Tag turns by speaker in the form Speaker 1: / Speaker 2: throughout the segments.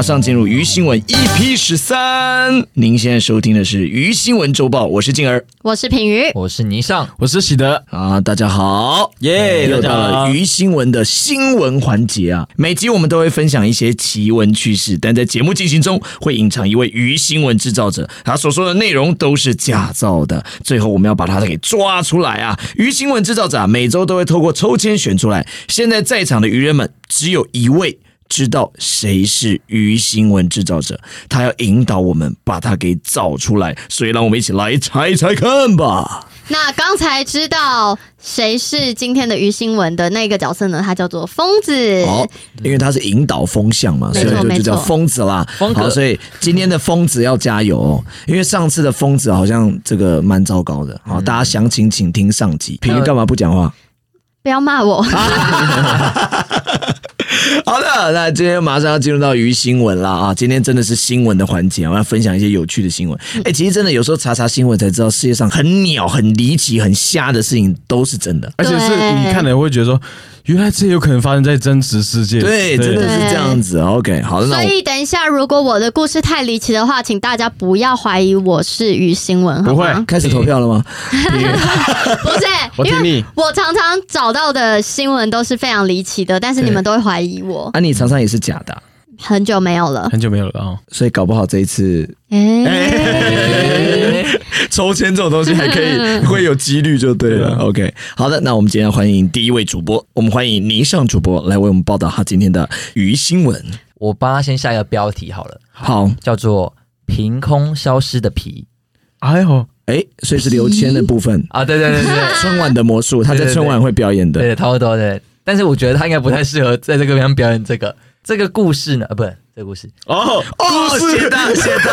Speaker 1: 马上进入鱼新闻 EP 十三。您现在收听的是鱼新闻周报，我是静儿
Speaker 2: 我是品瑜，
Speaker 3: 我是倪尚，
Speaker 4: 我是喜德，
Speaker 1: 啊，大家好，
Speaker 4: 耶
Speaker 1: 又到了鱼新闻的新闻环节啊。每集我们都会分享一些奇闻趣事，但在节目进行中会隐藏一位鱼新闻制造者，他所说的内容都是假造的。最后我们要把他给抓出来啊！鱼新闻制造者啊，每周都会透过抽签选出来。现在在场的鱼人们只有一位。知道谁是鱼新闻制造者，他要引导我们把他给找出来，所以让我们一起来猜猜看吧。
Speaker 2: 那刚才知道谁是今天的鱼新闻的那个角色呢？他叫做疯子。
Speaker 1: 好，因为他是引导风向嘛，所以就就叫疯子啦。好，所以今天的疯子要加油哦，因为上次的疯子好像这个蛮糟糕的。好，大家详情请听上集。平平干嘛不讲话？
Speaker 2: 不要骂我。
Speaker 1: 好的，那今天马上要进入到鱼新闻了啊！今天真的是新闻的环节，我要分享一些有趣的新闻。哎，其实真的有时候查查新闻才知道，世界上很鸟、很离奇、很瞎的事情都是真的，
Speaker 4: 而且是你看了会觉得说。原来这有可能发生在真实世界，
Speaker 1: 对，真的是这样子。OK，好的。
Speaker 2: 所以等一下，如果我的故事太离奇的话，请大家不要怀疑我是于新闻，
Speaker 4: 不会
Speaker 1: 开始投票了吗？
Speaker 2: 不是，
Speaker 4: 我听你。
Speaker 2: 我常常找到的新闻都是非常离奇的，但是你们都会怀疑我。
Speaker 1: 啊，你常常也是假的。
Speaker 2: 很久没有了，
Speaker 4: 很久没有了啊！
Speaker 1: 所以搞不好这一次，抽签这种东西还可以 会有几率就对了。OK，好的，那我们今天欢迎第一位主播，我们欢迎霓裳主播来为我们报道他今天的鱼新闻。
Speaker 3: 我帮他先下一个标题好了，
Speaker 1: 好，
Speaker 3: 叫做“凭空消失的皮”。
Speaker 1: 哎呦，哎，所以是刘谦的部分
Speaker 3: 啊？对对对对，
Speaker 1: 春晚的魔术，他在春晚会表演的，
Speaker 3: 对，差不多对。但是我觉得他应该不太适合在这个地方表演这个。这个故事呢？啊，不是这个故事
Speaker 1: 哦哦，写的写的，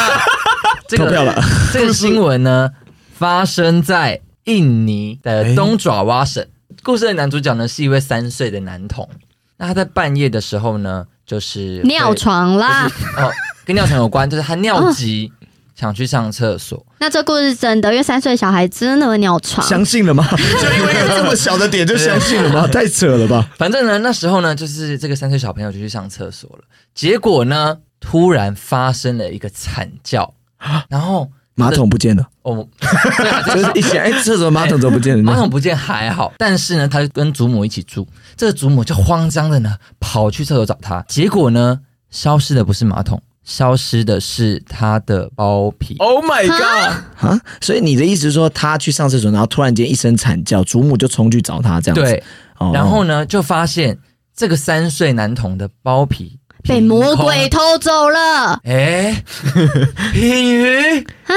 Speaker 3: 这个
Speaker 1: 了。
Speaker 3: 这个新闻呢，发生在印尼的东爪哇省。故事的男主角呢，是一位三岁的男童。那他在半夜的时候呢，就是
Speaker 2: 尿床啦。
Speaker 3: 哦，跟尿床有关，就是他尿急。想去上厕所，
Speaker 2: 那这故事是真的？因为三岁小孩真的会尿床，
Speaker 1: 相信了吗？就因为有这么小的点就相信了吗？太扯了吧！
Speaker 3: 反正呢，那时候呢，就是这个三岁小朋友就去上厕所了，结果呢，突然发生了一个惨叫，然后
Speaker 1: 马桶不见了。哦，就是一想，哎，厕所马桶怎么不见了？
Speaker 3: 马桶不见还好，但是呢，他跟祖母一起住，这个祖母就慌张的呢，跑去厕所找他，结果呢，消失的不是马桶。消失的是他的包皮。
Speaker 1: Oh my god！啊，所以你的意思是说，他去上厕所，然后突然间一声惨叫，祖母就冲去找他，这样子。
Speaker 3: 对，然后呢，就发现这个三岁男童的包皮
Speaker 2: 被魔鬼偷走了。
Speaker 3: 哎，品鱼啊。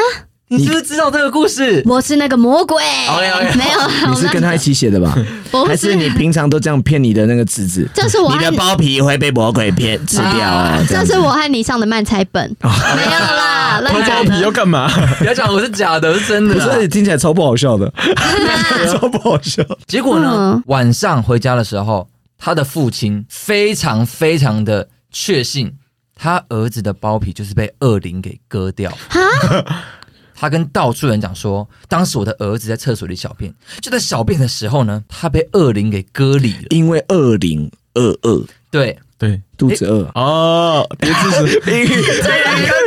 Speaker 3: 你是不是知道这个故事？
Speaker 2: 我是那个魔鬼，OK OK，没有，
Speaker 1: 你是跟他一起写的吧？还是你平常都这样骗你的那个侄子？
Speaker 2: 这是我
Speaker 1: 你的包皮会被魔鬼骗吃掉。
Speaker 2: 这是我和你上的漫才本，没有啦。
Speaker 4: 偷包皮要干嘛？
Speaker 3: 不要讲我是假的，是真的。
Speaker 1: 所以听起来超不好笑的，超不好笑。
Speaker 3: 结果呢？晚上回家的时候，他的父亲非常非常的确信，他儿子的包皮就是被恶灵给割掉。他跟到处人讲说，当时我的儿子在厕所里小便，就在小便的时候呢，他被恶灵给割礼了，
Speaker 1: 因为恶灵二二，
Speaker 3: 对。
Speaker 4: 对，
Speaker 1: 肚子饿
Speaker 4: 哦，别自私。
Speaker 1: 美玉刚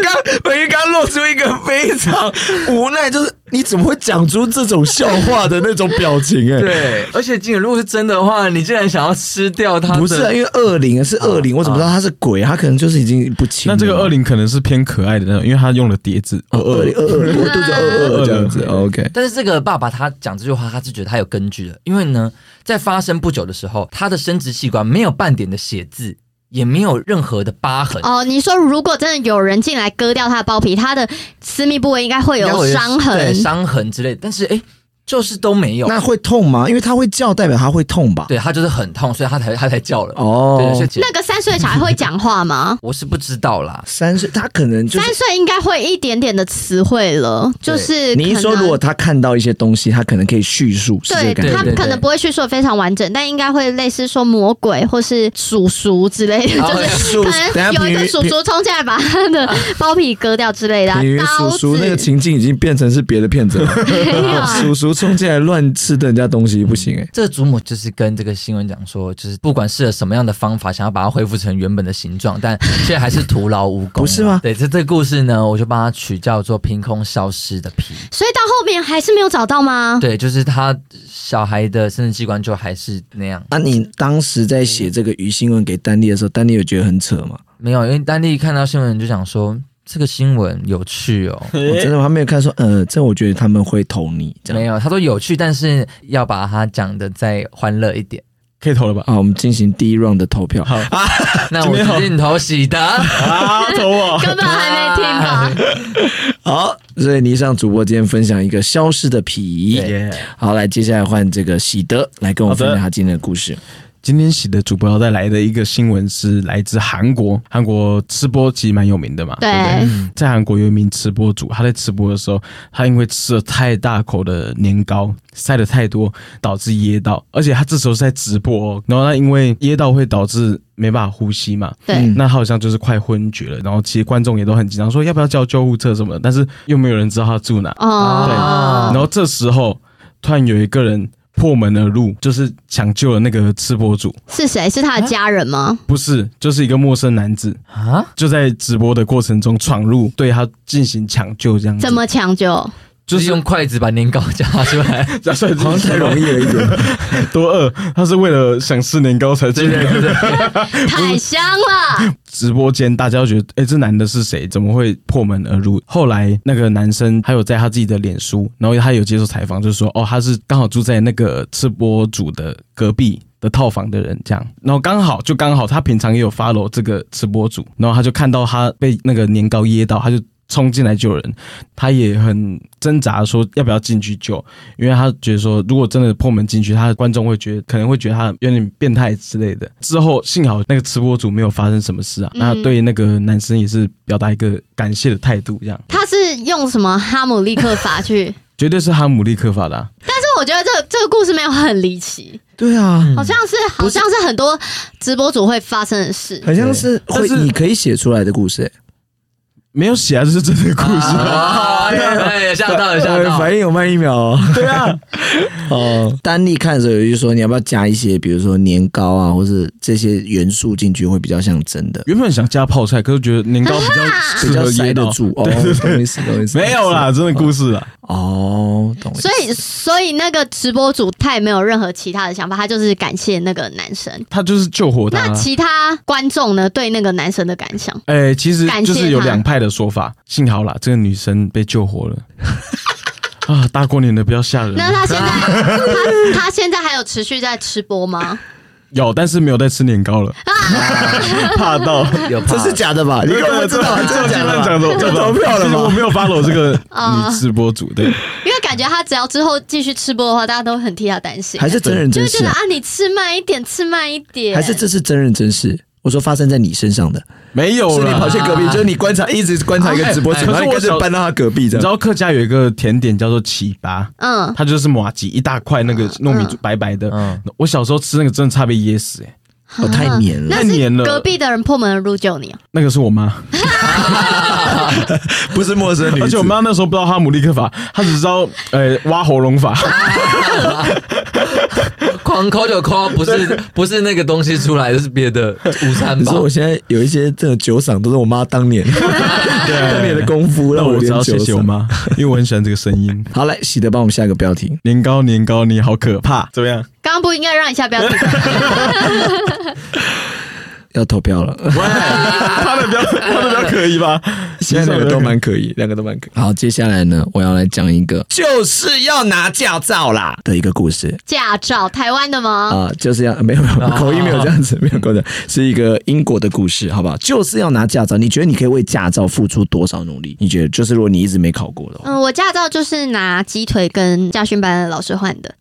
Speaker 1: 刚，美玉刚露出一个非常无奈，就是你怎么会讲出这种笑话的那种表情？哎，
Speaker 3: 对，而且金如果是真的话，你竟然想要吃掉它？
Speaker 1: 不是，因为恶灵是恶灵，我怎么知道他是鬼？他可能就是已经不清。
Speaker 4: 那这个恶灵可能是偏可爱的那种，因为他用了叠字，
Speaker 1: 恶恶恶恶，肚子饿饿这样子。OK，
Speaker 3: 但是这个爸爸他讲这句话，他是觉得他有根据的，因为呢，在发生不久的时候，他的生殖器官没有半点的血渍。也没有任何的疤痕
Speaker 2: 哦。你说如果真的有人进来割掉他的包皮，他的私密部位应该会有伤痕、
Speaker 3: 伤痕之类的。但是哎。就是都没有，
Speaker 1: 那会痛吗？因为他会叫，代表他会痛吧？
Speaker 3: 对他就是很痛，所以他才他才叫了。哦，
Speaker 2: 那个三岁小孩会讲话吗？
Speaker 3: 我是不知道啦。
Speaker 1: 三岁他可能就
Speaker 2: 三岁应该会一点点的词汇了。就是
Speaker 1: 你一说，如果他看到一些东西，他可能可以叙述。对，
Speaker 2: 他可能不会叙述的非常完整，但应该会类似说魔鬼或是叔叔之类的，就是可能有一个叔叔冲进来把他的包皮割掉之类的。
Speaker 1: 叔叔那个情境已经变成是别的片子了。叔叔。不冲进来乱吃的人家东西不行哎。
Speaker 3: 这个祖母就是跟这个新闻讲说，就是不管试了什么样的方法，想要把它恢复成原本的形状，但却还是徒劳无功，
Speaker 1: 不是吗？
Speaker 3: 对，这这个故事呢，我就帮他取叫做“凭空消失的皮”。
Speaker 2: 所以到后面还是没有找到吗？
Speaker 3: 对，就是他小孩的生殖器官就还是那样。
Speaker 1: 那你当时在写这个鱼新闻给丹丽的时候，丹丽有觉得很扯吗？
Speaker 3: 没有，因为丹丽看到新闻就想说。这个新闻有趣哦，
Speaker 1: 我真的还没有看说，呃，这我觉得他们会投你，
Speaker 3: 没有，他说有趣，但是要把它讲的再欢乐一点，
Speaker 4: 可以投了吧？
Speaker 1: 啊，我们进行第一 round 的投票，
Speaker 3: 好，那我决定投喜的，
Speaker 4: 啊，投我，
Speaker 2: 根本还没听吧？
Speaker 1: 好，所以你上主播今天分享一个消失的皮，好，来接下来换这个喜德来跟我分享他今天的故事。
Speaker 4: 今天喜的主播要带来的一个新闻是来自韩国，韩国吃播其实蛮有名的嘛。
Speaker 2: 对，
Speaker 4: 在韩国有一名吃播主，他在吃播的时候，他因为吃了太大口的年糕，塞的太多，导致噎到，而且他这时候是在直播，哦，然后他因为噎到会导致没办法呼吸嘛。
Speaker 2: 对，
Speaker 4: 那他好像就是快昏厥了，然后其实观众也都很紧张，说要不要叫救护车什么的，但是又没有人知道他住哪。哦，对，然后这时候突然有一个人。破门而入，就是抢救了那个吃播主。
Speaker 2: 是谁？是他的家人吗？
Speaker 4: 不是，就是一个陌生男子啊！就在直播的过程中闯入，对他进行抢救，这样
Speaker 2: 怎么抢救？
Speaker 3: 就是用筷子把年糕夹出来，
Speaker 4: 夹出来
Speaker 1: 好像太容易了一点。
Speaker 4: 多饿，他是为了想吃年糕才进来的。
Speaker 2: 太香了！
Speaker 4: 直播间大家都觉得，哎，这男的是谁？怎么会破门而入？后来那个男生还有在他自己的脸书，然后他有接受采访，就是说，哦，他是刚好住在那个吃播主的隔壁的套房的人，这样。然后刚好就刚好，他平常也有 follow 这个吃播主，然后他就看到他被那个年糕噎到，他就。冲进来救人，他也很挣扎，说要不要进去救，因为他觉得说，如果真的破门进去，他的观众会觉得可能会觉得他有点变态之类的。之后幸好那个吃播主没有发生什么事啊，那对那个男生也是表达一个感谢的态度，这样。
Speaker 2: 他是用什么哈姆立克法去？
Speaker 4: 绝对是哈姆立克法的。
Speaker 2: 但是我觉得这这个故事没有很离奇。
Speaker 1: 对啊，
Speaker 2: 好像是好像是很多直播主会发生的事，
Speaker 1: 好像是会你可以写出来的故事。
Speaker 4: 没有写啊，这是真的故事。
Speaker 3: 哎，吓到了，吓到了，
Speaker 1: 反应有慢一秒哦。
Speaker 4: 对啊，
Speaker 1: 哦，丹尼看的时候有就说，你要不要加一些，比如说年糕啊，或是这些元素进去，会比较像真的。
Speaker 4: 原本想加泡菜，可是觉得年糕比较
Speaker 1: 比较塞得住。哦，懂意思，懂意思。
Speaker 4: 没有啦，真的故事啦。
Speaker 1: 哦，懂。
Speaker 2: 所以，所以那个直播主他也没有任何其他的想法，他就是感谢那个男生，
Speaker 4: 他就是救活他。
Speaker 2: 那其他观众呢？对那个男生的感想？
Speaker 4: 哎，其实就是有两派的说法。幸好啦，这个女生被救活了。啊，大过年的不要吓人。
Speaker 2: 那他现在，他他现在还有持续在吃播吗？
Speaker 4: 有，但是没有在吃年糕了，怕到
Speaker 3: 有，
Speaker 1: 这是假的吧？你怎么知道？这是假的，
Speaker 4: 讲的就投票了吗？我没有 follow 这个女直播主，对，因
Speaker 2: 为感觉他只要之后继续吃播的话，大家都很替他担心，
Speaker 1: 还是真人真事？
Speaker 2: 就觉得啊，你吃慢一点，吃慢一点，
Speaker 1: 还是这是真人真事？我说发生在你身上的
Speaker 4: 没有，
Speaker 1: 是你跑去隔壁，就是你观察，一直观察一个直播主，然后开始搬到他隔壁。你
Speaker 4: 知道客家有一个甜点叫做糍粑，嗯，它就是麻吉一大块那个糯米白白的，嗯，我小时候吃那个真的差被噎死，哎。
Speaker 1: 哦，太黏了，
Speaker 4: 太黏了。
Speaker 2: 隔壁的人破门而入救你
Speaker 4: 那个是我妈，
Speaker 1: 不是陌生女。
Speaker 4: 而且我妈那时候不知道哈姆立克法，她只知道呃挖喉咙法。
Speaker 3: 狂抠就抠，不是不是那个东西出来，是别的午餐吧。
Speaker 1: 你说我现在有一些这种酒嗓，都是我妈当年 当年的功夫，让我
Speaker 4: 知道谢谢我妈，因为我很喜欢这个声音。
Speaker 1: 好，来喜德帮我们下一个标题：
Speaker 4: 年糕年糕，你好可怕，怎么样？
Speaker 2: 刚刚不应该让你下标题。
Speaker 1: 要投票了，
Speaker 4: 他的标他的标可以吧？
Speaker 1: 现在两个都蛮可以，两个都蛮可以。好，接下来呢，我要来讲一个就是要拿驾照啦的一个故事。
Speaker 2: 驾照，台湾的吗？
Speaker 1: 啊，就是要没有没有口音没有这样子，没有口音，是一个英国的故事，好不好？就是要拿驾照，你觉得你可以为驾照付出多少努力？你觉得就是如果你一直没考过的话，
Speaker 2: 嗯，我驾照就是拿鸡腿跟驾训班的老师换的。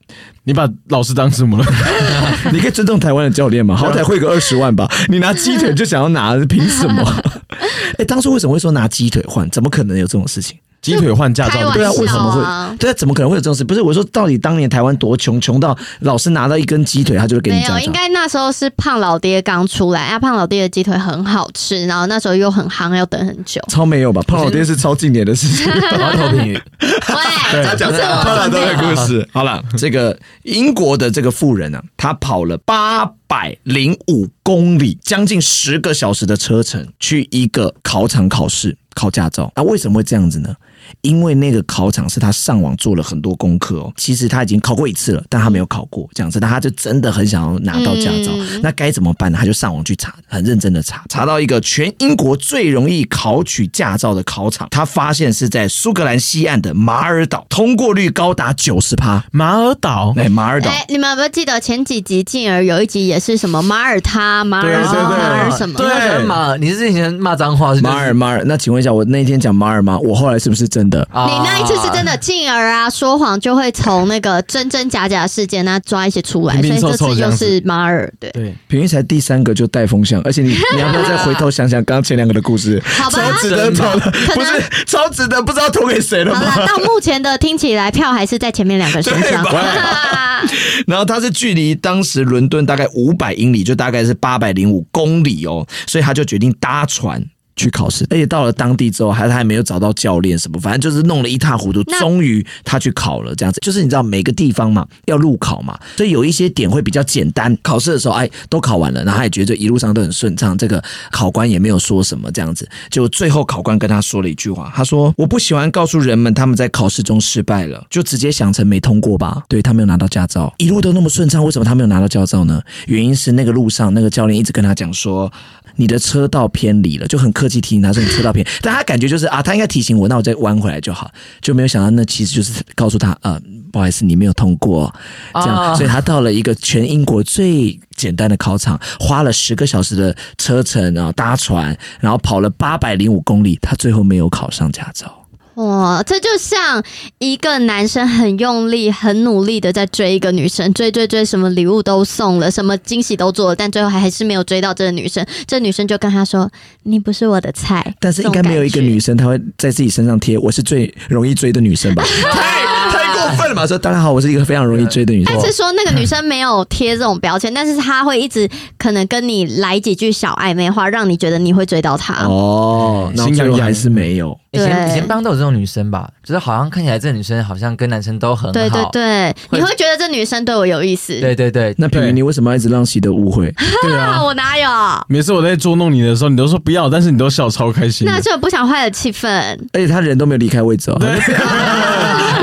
Speaker 4: 你把老师当什么了？
Speaker 1: 你可以尊重台湾的教练吗？好歹会个二十万吧。你拿鸡腿就想要拿，凭什么？哎，当初为什么会说拿鸡腿换？怎么可能有这种事情？
Speaker 4: 鸡腿换驾照，
Speaker 1: 对啊，为什么会？对啊，怎么可能会有这种事？不是我说，到底当年台湾多穷，穷到老师拿到一根鸡腿，他就会给你没
Speaker 2: 有，应该那时候是胖老爹刚出来啊，胖老爹的鸡腿很好吃，然后那时候又很夯，要等很久。
Speaker 1: 超没有吧？胖老爹是超近年的事情。
Speaker 3: 头头评语，
Speaker 2: 对，他
Speaker 1: 讲胖老爹的故事。好了，这个英国的这个富人呢，他跑了八百零五公里，将近十个小时的车程，去一个考场考试考驾照。那为什么会这样子呢？因为那个考场是他上网做了很多功课哦，其实他已经考过一次了，但他没有考过这样子，那他就真的很想要拿到驾照。那该怎么办呢？他就上网去查，很认真的查，查到一个全英国最容易考取驾照的考场，他发现是在苏格兰西岸的马尔岛，通过率高达九十趴。
Speaker 4: 马尔岛，
Speaker 1: 哎，马尔岛，哎
Speaker 2: 你们有没有记得前几集进而有一集也是什么马尔他、马尔马尔什么？
Speaker 3: 对，马，你是以前骂脏话是
Speaker 1: 马尔马尔？那请问一下，我那天讲马尔吗？我后来是不是真的？
Speaker 2: 你那一次是真的，进而啊说谎就会从那个真真假假事件那抓一些出来，所以这次就是马尔对
Speaker 4: 对，
Speaker 1: 平玉才第三个就带风向，而且你你要不要再回头想想刚刚前两个的故事？
Speaker 2: 好吧，
Speaker 1: 超值得投的，不是超值得，不知道投给谁了。
Speaker 2: 好了，到目前的听起来票还是在前面两个身上。
Speaker 1: 然后他是距离当时伦敦大概五百英里，就大概是八百零五公里哦，所以他就决定搭船。去考试，而且到了当地之后，还他还没有找到教练什么，反正就是弄了一塌糊涂。终于他去考了，这样子，就是你知道每个地方嘛要路考嘛，所以有一些点会比较简单。考试的时候，哎，都考完了，然后他也觉得一路上都很顺畅。这个考官也没有说什么，这样子，就最后考官跟他说了一句话，他说：“我不喜欢告诉人们他们在考试中失败了，就直接想成没通过吧。”对他没有拿到驾照，一路都那么顺畅，为什么他没有拿到驾照呢？原因是那个路上那个教练一直跟他讲说。你的车道偏离了，就很客气提醒他说你车道偏，但他感觉就是啊，他应该提醒我，那我再弯回来就好，就没有想到那其实就是告诉他呃，不好意思，你没有通过，这样，所以他到了一个全英国最简单的考场，花了十个小时的车程，然后搭船，然后跑了八百零五公里，他最后没有考上驾照。
Speaker 2: 哇，这就像一个男生很用力、很努力的在追一个女生，追追追，什么礼物都送了，什么惊喜都做了，但最后还还是没有追到这个女生。这女生就跟他说：“你不是我的菜。”
Speaker 1: 但是应该没有一个女生，她会在自己身上贴“我是最容易追的女生”吧？太太过分了嘛！说大家好，我是一个非常容易追的女生。
Speaker 2: 但是说那个女生没有贴这种标签，但是她会一直可能跟你来几句小暧昧话，让你觉得你会追到她。
Speaker 1: 哦，那最后还是没有。
Speaker 3: 以前以前班都有这种女生吧，就是好像看起来这女生好像跟男生都很好，
Speaker 2: 对对对，你会觉得这女生对我有意思，
Speaker 3: 对对对。
Speaker 1: 那平平，你为什么要一直让喜德误会？
Speaker 4: 对啊，
Speaker 2: 我哪有？
Speaker 4: 每次我在捉弄你的时候，你都说不要，但是你都笑超开心。
Speaker 2: 那就不想坏了气氛。
Speaker 1: 而且他人都没有离开位置哦，对，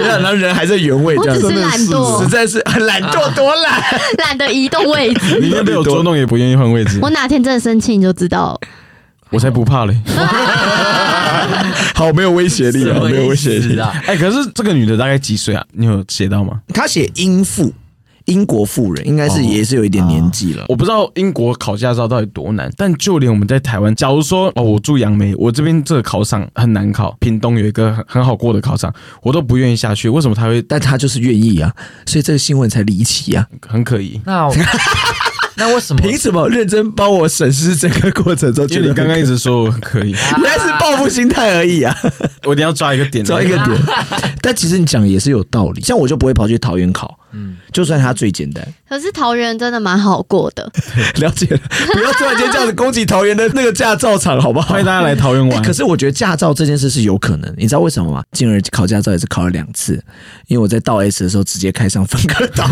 Speaker 1: 然后人还在原位，这样
Speaker 2: 只是懒惰，
Speaker 1: 实在是懒惰，多懒，
Speaker 2: 懒得移动位置。
Speaker 4: 你被我捉弄也不愿意换位置。
Speaker 2: 我哪天真的生气，你就知道。
Speaker 4: 我才不怕嘞！
Speaker 1: 好，没有威胁力啊，没有威胁力
Speaker 3: 啊！
Speaker 4: 哎，可是这个女的大概几岁啊？你有写到吗？
Speaker 1: 她写英妇，英国富人，应该是也是有一点年纪了。
Speaker 4: 我不知道英国考驾照到底多难，但就连我们在台湾，假如说哦，我住杨梅，我这边这个考场很难考，屏东有一个很很好过的考场，我都不愿意下去。为什么他会？
Speaker 1: 但他就是愿意啊，所以这个新闻才离奇啊，
Speaker 4: 很可疑。
Speaker 3: 那。那为什么？
Speaker 1: 凭什么认真帮我审视这个过程中？
Speaker 4: 就你刚刚一直说我可以，
Speaker 1: 那是报复心态而已啊！
Speaker 4: 我一定要抓一个点，
Speaker 1: 抓一个点。但其实你讲也是有道理，像我就不会跑去桃园考。嗯，就算它最简单，
Speaker 2: 可是桃园真的蛮好过的。
Speaker 1: 了解了，不要突然间这样子攻击桃园的那个驾照厂，好不好？
Speaker 4: 欢迎大家来桃园玩。
Speaker 1: 可是我觉得驾照这件事是有可能，你知道为什么吗？进而考驾照也是考了两次，因为我在倒 S 的时候直接开上分割岛，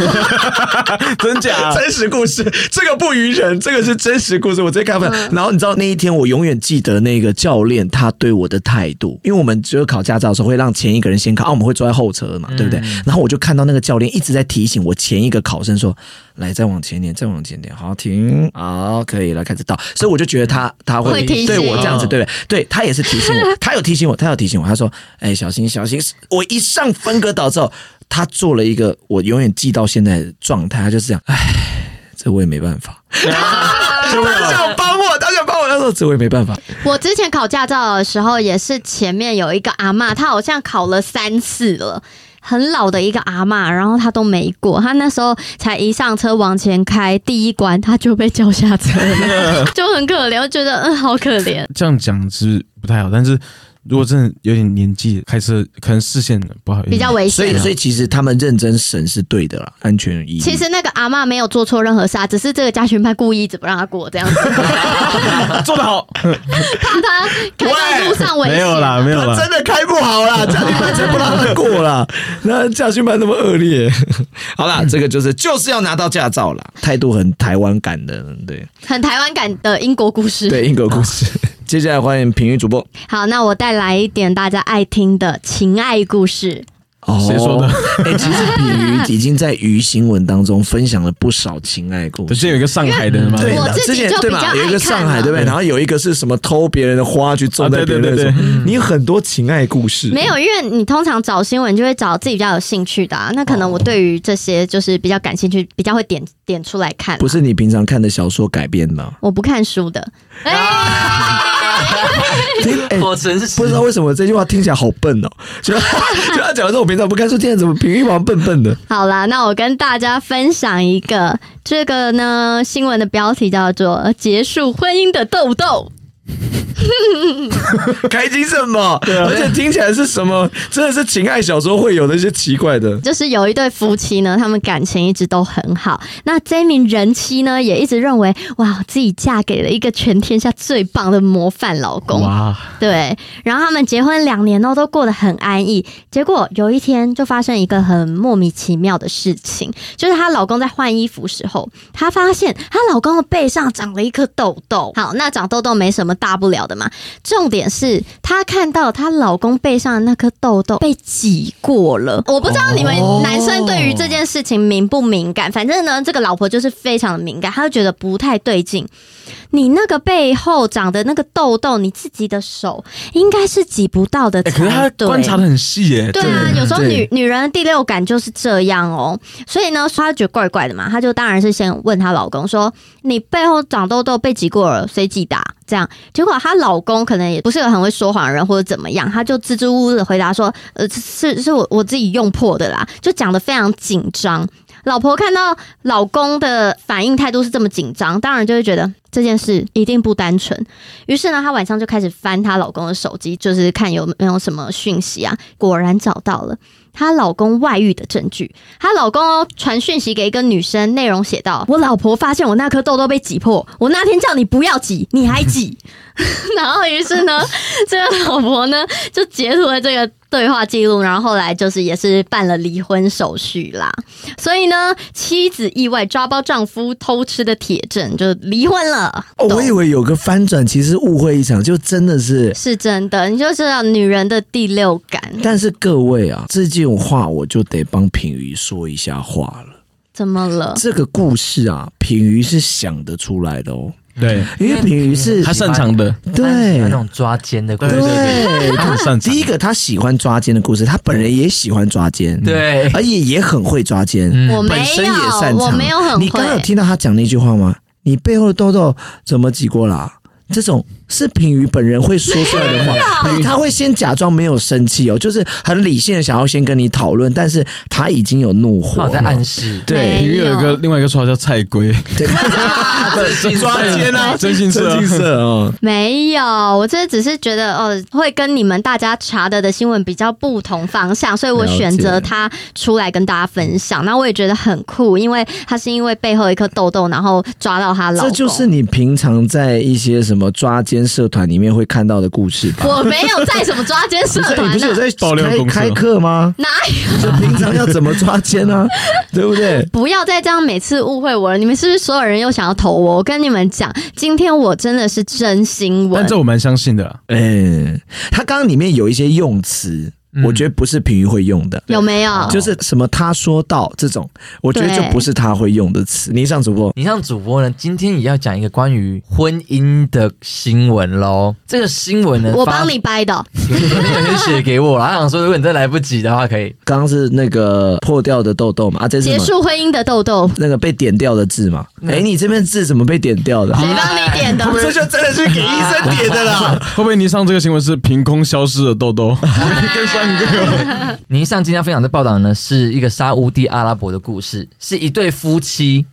Speaker 4: 真假？
Speaker 1: 真实故事，这个不愚人，这个是真实故事。我直接开分，然后你知道那一天我永远记得那个教练他对我的态度，因为我们只有考驾照的时候会让前一个人先考，啊，我们会坐在后车嘛，对不对？然后我就看到那个教练一直在提醒我前一个考生说：“来，再往前点，再往前点，好停，好，可以了，开始倒。”所以我就觉得他他会对我这样子，对不对？对他也是提醒我，他有提醒我，他有提醒我，他说：“哎，小心，小心！”我一上分隔岛之后，他做了一个我永远记到现在的状态，他就是这样。哎，这我也没办法。他想帮我，他想帮我，他说：“这我也没办法。”
Speaker 2: 我之前考驾照的时候，也是前面有一个阿妈，她好像考了三次了。很老的一个阿嬷，然后她都没过，她那时候才一上车往前开，第一关她就被叫下车了，就很可怜，我觉得嗯好可怜。
Speaker 4: 这样讲是不太好，但是如果真的有点年纪，开车可能视线不好，
Speaker 2: 比较危险。
Speaker 1: 所以，所以其实他们认真审是对的啦，安全意义。
Speaker 2: 其实那个阿嬷没有做错任何事，啊，只是这个家训班故意一直不让他过这样子，
Speaker 4: 做得好，
Speaker 2: 怕他开在路上危险。
Speaker 4: 没有啦，没有啦，
Speaker 1: 真的开不好啦，家训班才不让他过啦。那家训班那么恶劣，好啦，这个就是就是要拿到驾照啦，态度很台湾感的，对
Speaker 2: 很台湾感的英国故事。
Speaker 1: 对，英国故事。接下来欢迎评语主播。
Speaker 2: 好，那我带来一点大家爱听的情爱故事。
Speaker 1: 哦
Speaker 4: 谁说的？
Speaker 1: 哎、其实品瑜已经在鱼新闻当中分享了不少情爱故事。
Speaker 4: 不是有一个上海的吗？
Speaker 1: 对，之前
Speaker 2: 就
Speaker 1: 对吧？有一个上海对不对？然后有一个是什么偷别人的花去种在
Speaker 4: 啊
Speaker 1: 别人的手
Speaker 4: 对对对，
Speaker 1: 你有很多情爱故事。
Speaker 2: 没有，因为你通常找新闻就会找自己比较有兴趣的、啊，那可能我对于这些就是比较感兴趣，比较会点点出来看。
Speaker 1: 不，是你平常看的小说改编吗？
Speaker 2: 我不看书的。
Speaker 1: 听 哎
Speaker 3: 好诚实，
Speaker 1: 不知道为什么这句话听起来好笨哦，就 就他讲的是我平常不看书，现在怎么评语好像笨笨的？
Speaker 2: 好啦，那我跟大家分享一个，这个呢新闻的标题叫做“结束婚姻的豆豆
Speaker 1: 开心什么？而且听起来是什么？真的是情爱小说会有的一些奇怪的”，。
Speaker 2: 就是有一对夫妻呢，他们感情一直都很好。那这名人妻呢，也一直认为哇，自己嫁给了一个全天下最棒的模范老公。
Speaker 4: 哇，
Speaker 2: 对，然后他们结婚两年哦，都过得很安逸。结果有一天就发生一个很莫名其妙的事情，就是她老公在换衣服时候，她发现她老公的背上长了一颗痘痘。好，那长痘痘没什么大不了的嘛，重点是她看到她老公背上的那颗痘痘被挤过了。我不知道你们男生对于这件事情敏不敏感，反正呢，这个老婆就是非常的敏感，她就觉得不太对劲。你那个背后长的那个痘痘，你自己的手应该是挤不到的
Speaker 4: 可是他
Speaker 2: 对。
Speaker 4: 观察的很细耶，
Speaker 2: 对啊，有时候女女人的第六感就是这样哦，所以呢，她觉得怪怪的嘛，她就当然是先问她老公说：“你背后长痘痘被挤过了，谁挤的啊、这样，结果她老公可能也不是个很会说谎的人，或者怎么样，他就支支吾吾的回答说：“呃，是是我我自己用破的啦。”就讲的非常紧张。老婆看到老公的反应态度是这么紧张，当然就会觉得这件事一定不单纯。于是呢，她晚上就开始翻她老公的手机，就是看有没有什么讯息啊。果然找到了她老公外遇的证据。她老公哦传讯息给一个女生，内容写道：“我老婆发现我那颗痘痘被挤破，我那天叫你不要挤，你还挤。”然后于是呢，这个老婆呢就截图了这个对话记录，然后后来就是也是办了离婚手续啦。所以呢，妻子意外抓包丈夫偷吃的铁证，就离婚了。
Speaker 1: 哦，我以为有个翻转，其实误会一场，就真的是。
Speaker 2: 是真的，你就知道女人的第六感
Speaker 1: 但是各位啊，这句话我就得帮品瑜说一下话了。
Speaker 2: 怎么了？
Speaker 1: 这个故事啊，品瑜是想得出来的哦，
Speaker 4: 对，
Speaker 1: 因为品鱼是
Speaker 4: 他擅长的，
Speaker 1: 对
Speaker 3: 那种抓奸的故
Speaker 4: 对
Speaker 3: 事，
Speaker 1: 对，
Speaker 4: 他很擅长。
Speaker 1: 第一个他喜欢抓奸的故事，他本人也喜欢抓奸，
Speaker 3: 对，
Speaker 1: 而且也很会抓奸，
Speaker 3: 嗯
Speaker 2: 我没
Speaker 1: 本身也擅
Speaker 2: 有，
Speaker 1: 长。
Speaker 2: 我没有很
Speaker 1: 你刚刚有。听到他讲那句话吗？你背后的痘痘怎么挤过啦、这种是品瑜本人会说出来的话，他会先假装没有生气哦，就是很理性的想要先跟你讨论，但是他已经有怒火
Speaker 3: 在。暗示，
Speaker 1: 对
Speaker 4: 体育有一个另外一个绰号叫菜龟，对
Speaker 1: 抓奸啊，
Speaker 4: 真心社
Speaker 1: 真心社哦。
Speaker 2: 没有，我这只是觉得哦，会跟你们大家查的的新闻比较不同方向，所以我选择他出来跟大家分享。那我也觉得很酷，因为他是因为背后一颗痘痘，然后抓到他老公。
Speaker 1: 这就是你平常在一些什么抓奸社团里面会看到的故事吧？
Speaker 2: 我没有在什么抓奸社团呢、
Speaker 1: 不是有在
Speaker 4: 爆料公
Speaker 1: 开开课吗？
Speaker 2: 哪有？
Speaker 1: 就平常要怎么抓奸啊？对不对？
Speaker 2: 不要再这样每次误会我了！你们是不是所有人又想要投我？我跟你们讲，今天我真的是真新闻
Speaker 4: 但。这我蛮相信的啦。
Speaker 1: 嗯，他刚刚里面有一些用词，
Speaker 3: 嗯
Speaker 1: 我觉得不是平瑜会用的。
Speaker 2: 有没有？
Speaker 1: 就是什么他说到这种，我觉得就不是他会用的词。你上主播，
Speaker 3: 你像主播呢，今天也要讲一个关于婚姻的新闻喽。这个新闻呢，
Speaker 2: 我帮你掰的。
Speaker 3: 有 人写给我了，他想说，如果你再来不及的话，可以。
Speaker 1: 刚刚是那个破掉的痘痘嘛？啊，这是
Speaker 2: 结？束婚姻的痘痘，
Speaker 1: 那个被点掉的痣嘛？哎、你这边痣怎么被点掉的？
Speaker 2: 谁帮你点的？
Speaker 1: 这就真的是给医生点的啦。
Speaker 4: 会不会你上这个新闻是凭空消失的痘痘？跟上
Speaker 3: 您上今天分享的报道呢，是一个沙乌地阿拉伯的故事，是一对夫妻，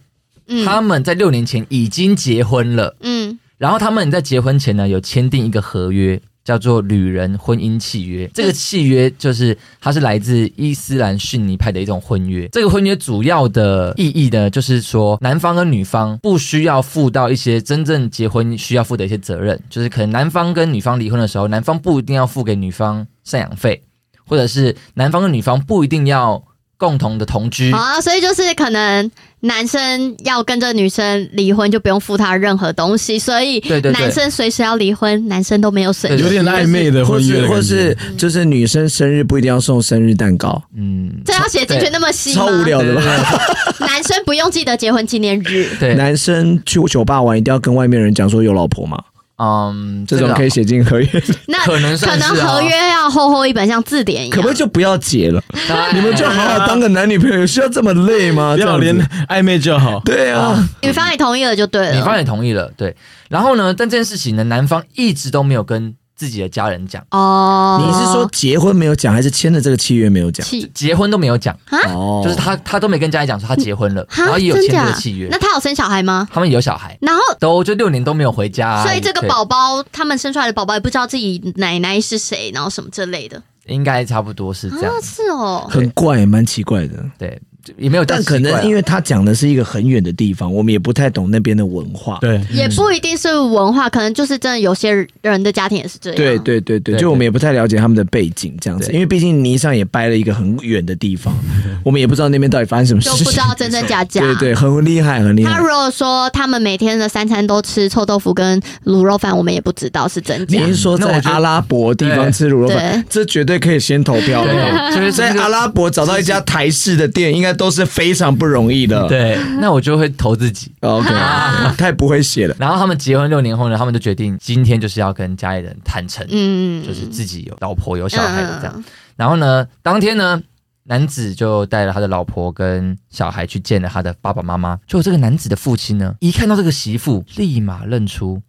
Speaker 2: 嗯
Speaker 3: 他们在六年前已经结婚了，
Speaker 2: 嗯
Speaker 3: 然后他们在结婚前呢有签订一个合约，叫做旅人婚姻契约。这个契约就是它是来自伊斯兰逊尼派的一种婚约。这个婚约主要的意义呢，就是说男方跟女方不需要负到一些真正结婚需要负的一些责任，就是可能男方跟女方离婚的时候，男方不一定要付给女方赡养费，或者是男方跟女方不一定要共同的同居。
Speaker 2: 好啊，所以就是可能男生要跟这女生离婚，就不用付他任何东西，所以
Speaker 3: 对对对
Speaker 2: 男生随时要离婚，男生都没有损失。
Speaker 4: 有点暧昧的
Speaker 1: 或
Speaker 4: 婚约的感觉，
Speaker 1: 是或是就是女生生日不一定要送生日蛋糕，
Speaker 3: 嗯，
Speaker 2: 这要写进去那么细吗
Speaker 1: 超？无聊的吧？
Speaker 2: 男生不用记得结婚纪念日。
Speaker 3: 对，
Speaker 1: 男生去酒吧玩一定要跟外面人讲说有老婆吗？
Speaker 3: 嗯，
Speaker 1: 这种可以写进合约，
Speaker 2: 那
Speaker 3: 可能
Speaker 2: 可能合约要厚厚一本，像字典一样。
Speaker 1: 可不可以就不要结了？
Speaker 3: 哎
Speaker 1: 你们就好好当个男女朋友，需要这么累吗？
Speaker 4: 不要连
Speaker 1: 这样子
Speaker 4: 暧昧就好。
Speaker 1: 对啊，
Speaker 2: 女方也同意了就对了。
Speaker 3: 女方也同意了，对。然后呢，但这件事情呢，男方一直都没有跟自己的家人讲，
Speaker 2: 哦，
Speaker 1: 你是说结婚没有讲，还是签的这个契约没有讲？
Speaker 2: 气
Speaker 3: 结婚都没有讲，
Speaker 1: 哦。
Speaker 3: 就是他他都没跟家里讲说他结婚了，然后也有签这个契约。
Speaker 2: 那，他有生小孩吗？
Speaker 3: 他们有小孩，
Speaker 2: 然后，
Speaker 3: 都就六年都没有回家啊、
Speaker 2: 所以这个宝宝他们生出来的宝宝也不知道自己奶奶是谁，然后什么之类的。
Speaker 3: 应该差不多是这样。
Speaker 2: 啊，，是哦。
Speaker 1: 很怪，蛮奇怪的。
Speaker 3: 对，就也没有这
Speaker 1: 但可能因为他讲的是一个很远的地方，我们也不太懂那边的文化。
Speaker 4: 对，
Speaker 2: 也不一定是文化，可能就是真的有些人的家庭也是这样。
Speaker 1: 对对对对，就我们也不太了解他们的背景这样子，因为毕竟尼上也掰了一个很远的地方，我们也不知道那边到底发生什么事情，
Speaker 2: 就不知道真真假假。
Speaker 1: 对对，很厉害，很厉害
Speaker 2: 他。如果说他们每天的三餐都吃臭豆腐跟卤肉饭，我们也不知道是真假。
Speaker 1: 你是说在阿拉伯地方吃卤肉饭，这绝对可以先投票的。
Speaker 3: 对，就 是
Speaker 1: 在阿拉伯找到一家台式的店，应该都是非常不容易的。
Speaker 3: 对，那我就会投自己。
Speaker 1: ，OK，太不会写了。
Speaker 3: 然后他们结婚六年后呢，他们就决定今天就是要跟家里人坦诚，
Speaker 2: 嗯，
Speaker 3: 就是自己有老婆有小孩的这样。
Speaker 2: 嗯
Speaker 3: 然后呢，当天呢，男子就带了他的老婆跟小孩去见了他的爸爸妈妈。就这个男子的父亲呢，一看到这个媳妇，立马认出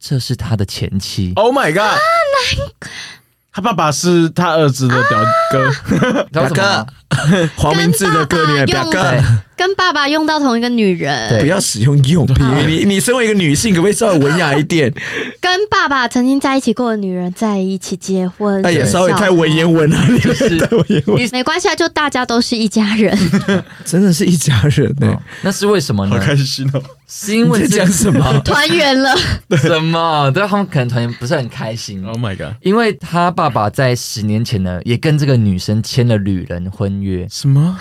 Speaker 3: 这是他的前妻。
Speaker 4: Oh my god！他爸爸是他儿子的表哥，
Speaker 3: 你知道为什么吗？
Speaker 1: 黄明志的歌里面表哥
Speaker 2: 跟爸爸
Speaker 3: 对，
Speaker 2: 跟爸爸用到同一个女人，
Speaker 3: 对
Speaker 1: 不要使用用品。你你身为一个女性，可不可以稍微文雅一点？
Speaker 2: 跟爸爸曾经在一起过的女人在一起结婚，
Speaker 1: 那
Speaker 2: 也，
Speaker 1: 稍微太文言。文了，你
Speaker 3: 就是
Speaker 1: 太文言文，
Speaker 2: 没关系啊，就大家都是一家人。
Speaker 1: 真的是一家人呢
Speaker 3: 哦。那是为什么呢好？
Speaker 4: 开心哦！
Speaker 3: 是因为
Speaker 1: 讲什么？
Speaker 2: 团圆了，
Speaker 3: 什么？对，他们可能团圆不是很开心。
Speaker 4: Oh my god！
Speaker 3: 因为他爸爸在十年前呢，也跟这个女生签了旅人婚约。
Speaker 4: 什么？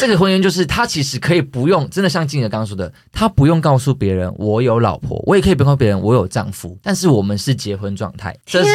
Speaker 3: 这个婚姻就是他其实可以不用，真的像静儿刚刚说的，他不用告诉别人我有老婆，我也可以不用告诉别人我有丈夫，但是我们是结婚状态，这是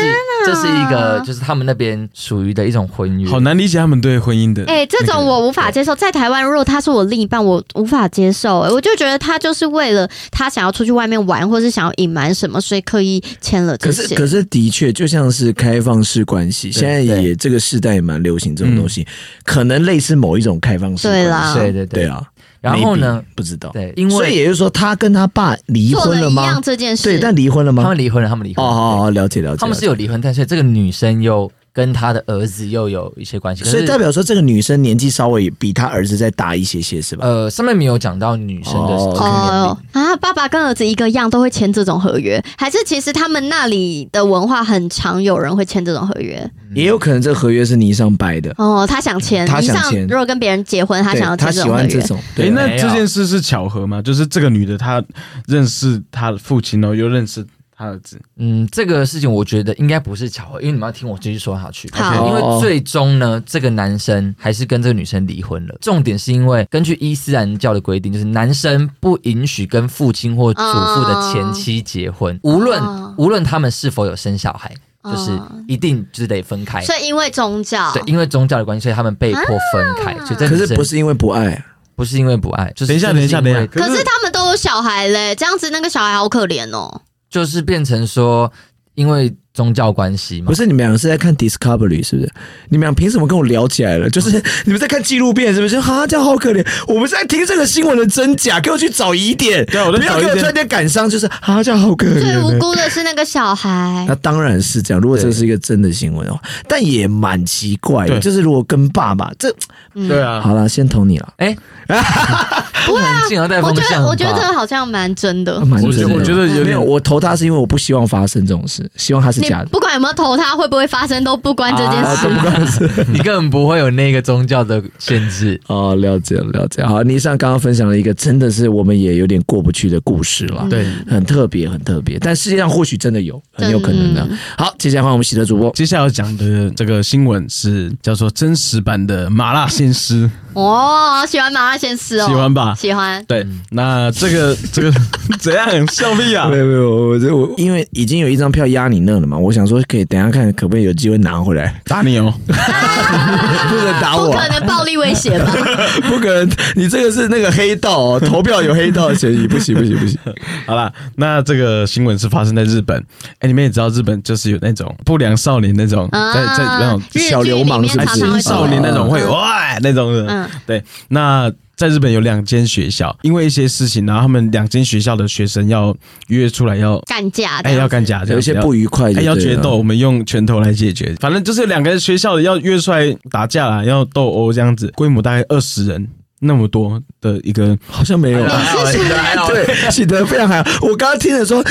Speaker 3: 这是一个就是他们那边属于的一种婚约。
Speaker 4: 好难理解他们对婚姻的。
Speaker 2: 哎、这种我无法接受。在台湾，如果他是我另一半，我无法接受、哎，我就觉得他就是为了他想要出去外面玩，或是想要隐瞒什么，所以刻意签了这些。
Speaker 1: 可是可是的确，就像是开放式关系，现在也这个时代也蛮流行这种东西，可能类似某一种开放式。
Speaker 2: 对啦
Speaker 3: 对对对。
Speaker 1: 啊。
Speaker 3: 然后呢
Speaker 1: 不知道。
Speaker 3: 对，因为
Speaker 1: 所以也就是说，他跟他爸离婚了吗
Speaker 2: 样？这件事，
Speaker 1: 对，但离婚了吗？
Speaker 3: 他们离婚了，他们离婚
Speaker 1: 哦，
Speaker 3: 了。
Speaker 1: 好好了解了解。
Speaker 3: 他们是有离婚，但是这个女生又跟他的儿子又有一些关系，
Speaker 1: 所以代表说这个女生年纪稍微比他儿子再大一些些，是吧？
Speaker 3: 呃上面没有讲到女生的
Speaker 1: 哦
Speaker 3: 这个年龄
Speaker 2: 哦啊，爸爸跟儿子一个样，都会签这种合约，还是其实他们那里的文化很常有人会签这种合约？
Speaker 1: 也有可能这个合约是倪尚掰的，
Speaker 2: 哦，他想签，
Speaker 1: 他想签
Speaker 2: 如果跟别人结婚，他想要
Speaker 1: 他喜
Speaker 2: 签这种合约。
Speaker 1: 欢这种。
Speaker 4: 哎、
Speaker 1: 对，
Speaker 4: 那这件事是巧合吗？就是这个女的她认识她的父亲哦，又认识他儿子。
Speaker 3: 嗯，这个事情我觉得应该不是巧合，因为你们要听我继续说下去。
Speaker 2: 好
Speaker 3: 因为最终呢，这个男生还是跟这个女生离婚了。重点是因为根据伊斯兰教的规定，就是男生不允许跟父亲或祖父的前妻结婚，无论、
Speaker 2: 哦
Speaker 3: 无论他们是否有生小孩，就是
Speaker 2: 哦
Speaker 3: 一定就是得分开。
Speaker 2: 所以因为宗教，
Speaker 3: 对，因为宗教的关系，所以他们被迫分开。所以这
Speaker 1: 可是不是因为不爱，
Speaker 3: 不是因为不爱，就是
Speaker 4: 等一下，等一下，等一下。
Speaker 2: 可是他们都有小孩嘞，这样子那个小孩好可怜哦。
Speaker 3: 就是变成说，因为宗教关系吗
Speaker 1: 不。是你们两个是在看 Discovery 是不是？你们俩凭什么跟我聊起来了？就是 你们在看纪录片是不是？哈，这样好可怜。我们是在听这个新闻的真假，给我去找疑点。
Speaker 4: 对啊我在
Speaker 1: 不要
Speaker 4: 找疑点
Speaker 1: 给我突然间感伤，就是哈，这样好可怜
Speaker 2: 最无。辜的是那个小孩
Speaker 1: 那，当然是这样。如果这是一个真的新闻的话，但也蛮奇怪的。就是如果跟爸爸这
Speaker 4: 对啊，
Speaker 1: 好了，先投你了。
Speaker 3: 哎，不能进而带
Speaker 2: 我觉得我觉得这个好像蛮真的。
Speaker 1: 蛮真的
Speaker 4: 我觉得我觉得有点
Speaker 1: 没有，我投他是因为我不希望发生这种事，希望他是
Speaker 2: 你
Speaker 1: 假的。
Speaker 2: 不管有没有投他，会不会发生都不关这件
Speaker 1: 啊，
Speaker 2: 事
Speaker 1: 都。不关事。
Speaker 3: 你根本不会有那个宗教的限制。
Speaker 1: 哦，了解了，了解。好，倪尚刚刚分享了一个真的是我们也有点过不去的故事了，
Speaker 4: 对，
Speaker 1: 很特别，很特别。但世界上或许真的有，很有可能的
Speaker 2: 嗯。
Speaker 1: 好，接下来换我们喜德主播。
Speaker 4: 接下来要讲的这个新闻是叫做真实版的麻辣鲜师，
Speaker 2: 哦，喜欢麻辣鲜师哦，
Speaker 4: 喜欢吧
Speaker 2: 喜欢。
Speaker 4: 对，那这个这个 怎样笑屁啊
Speaker 1: 没？有没有，我这我因为已经有一张票压你那了嘛，我想说可以等一下看可不可以有机会拿回来，
Speaker 4: 打你哦！
Speaker 1: 不能打我啊，
Speaker 2: 不可能暴力威胁吧？
Speaker 1: 不可能，你这个是那个黑道哦，投票有黑道的嫌疑，不行不行不行。
Speaker 4: 好啦，那这个新闻是发生在日本。哎，你们也知道日本就是有那种不良少年那种，
Speaker 2: 啊
Speaker 4: 在在那种
Speaker 2: 日剧
Speaker 1: 小流氓
Speaker 2: 里面
Speaker 1: 是不是
Speaker 2: 常常会
Speaker 4: 青少年那种会
Speaker 2: 嗯
Speaker 4: 哇那种的。
Speaker 2: 嗯
Speaker 4: 对，那在日本有两间学校，因为一些事情，然后他们两间学校的学生要约出来要
Speaker 2: 干架的，
Speaker 4: 哎要干架，
Speaker 1: 有一些不愉快
Speaker 4: 要决斗，我们用拳头来解决。反正就是两个学校的要约出来打架啦，要斗殴这样子，规模大概二十人那么多的一个。
Speaker 1: 好像没有。
Speaker 2: 你是说
Speaker 3: 还好
Speaker 1: 对，喜得非常好。我刚刚听着说，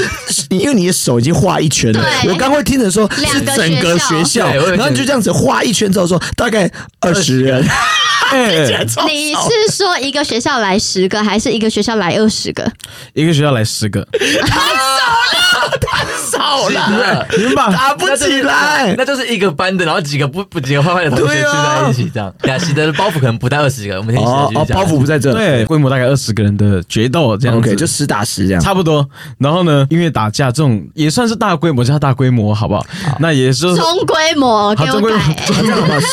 Speaker 1: 你因为你的手已经画一圈了，我刚会听着说是整个学
Speaker 2: 学
Speaker 1: 校，然后就这样子画一圈之后说大概二十人，
Speaker 4: 哎，
Speaker 2: 你是说一个学校来十个，还是一个学校来二十个？
Speaker 4: 一个学校来十个，
Speaker 1: 少
Speaker 3: 了。
Speaker 4: 你们把
Speaker 1: 打不起来。
Speaker 3: 那就是一个班的，然后几个不不几个坏坏的同学聚在一起，这样。雅西的包袱可能不到二十个，我们听喜
Speaker 1: 哦包袱不在这，
Speaker 4: 对规模大概二十个人的决斗这样子。
Speaker 1: OK，就实打实这样。
Speaker 4: 差不多。然后呢，因为打架这种也算是大规模，叫大规模好不好？那也是
Speaker 2: 中规模，
Speaker 4: 中规模。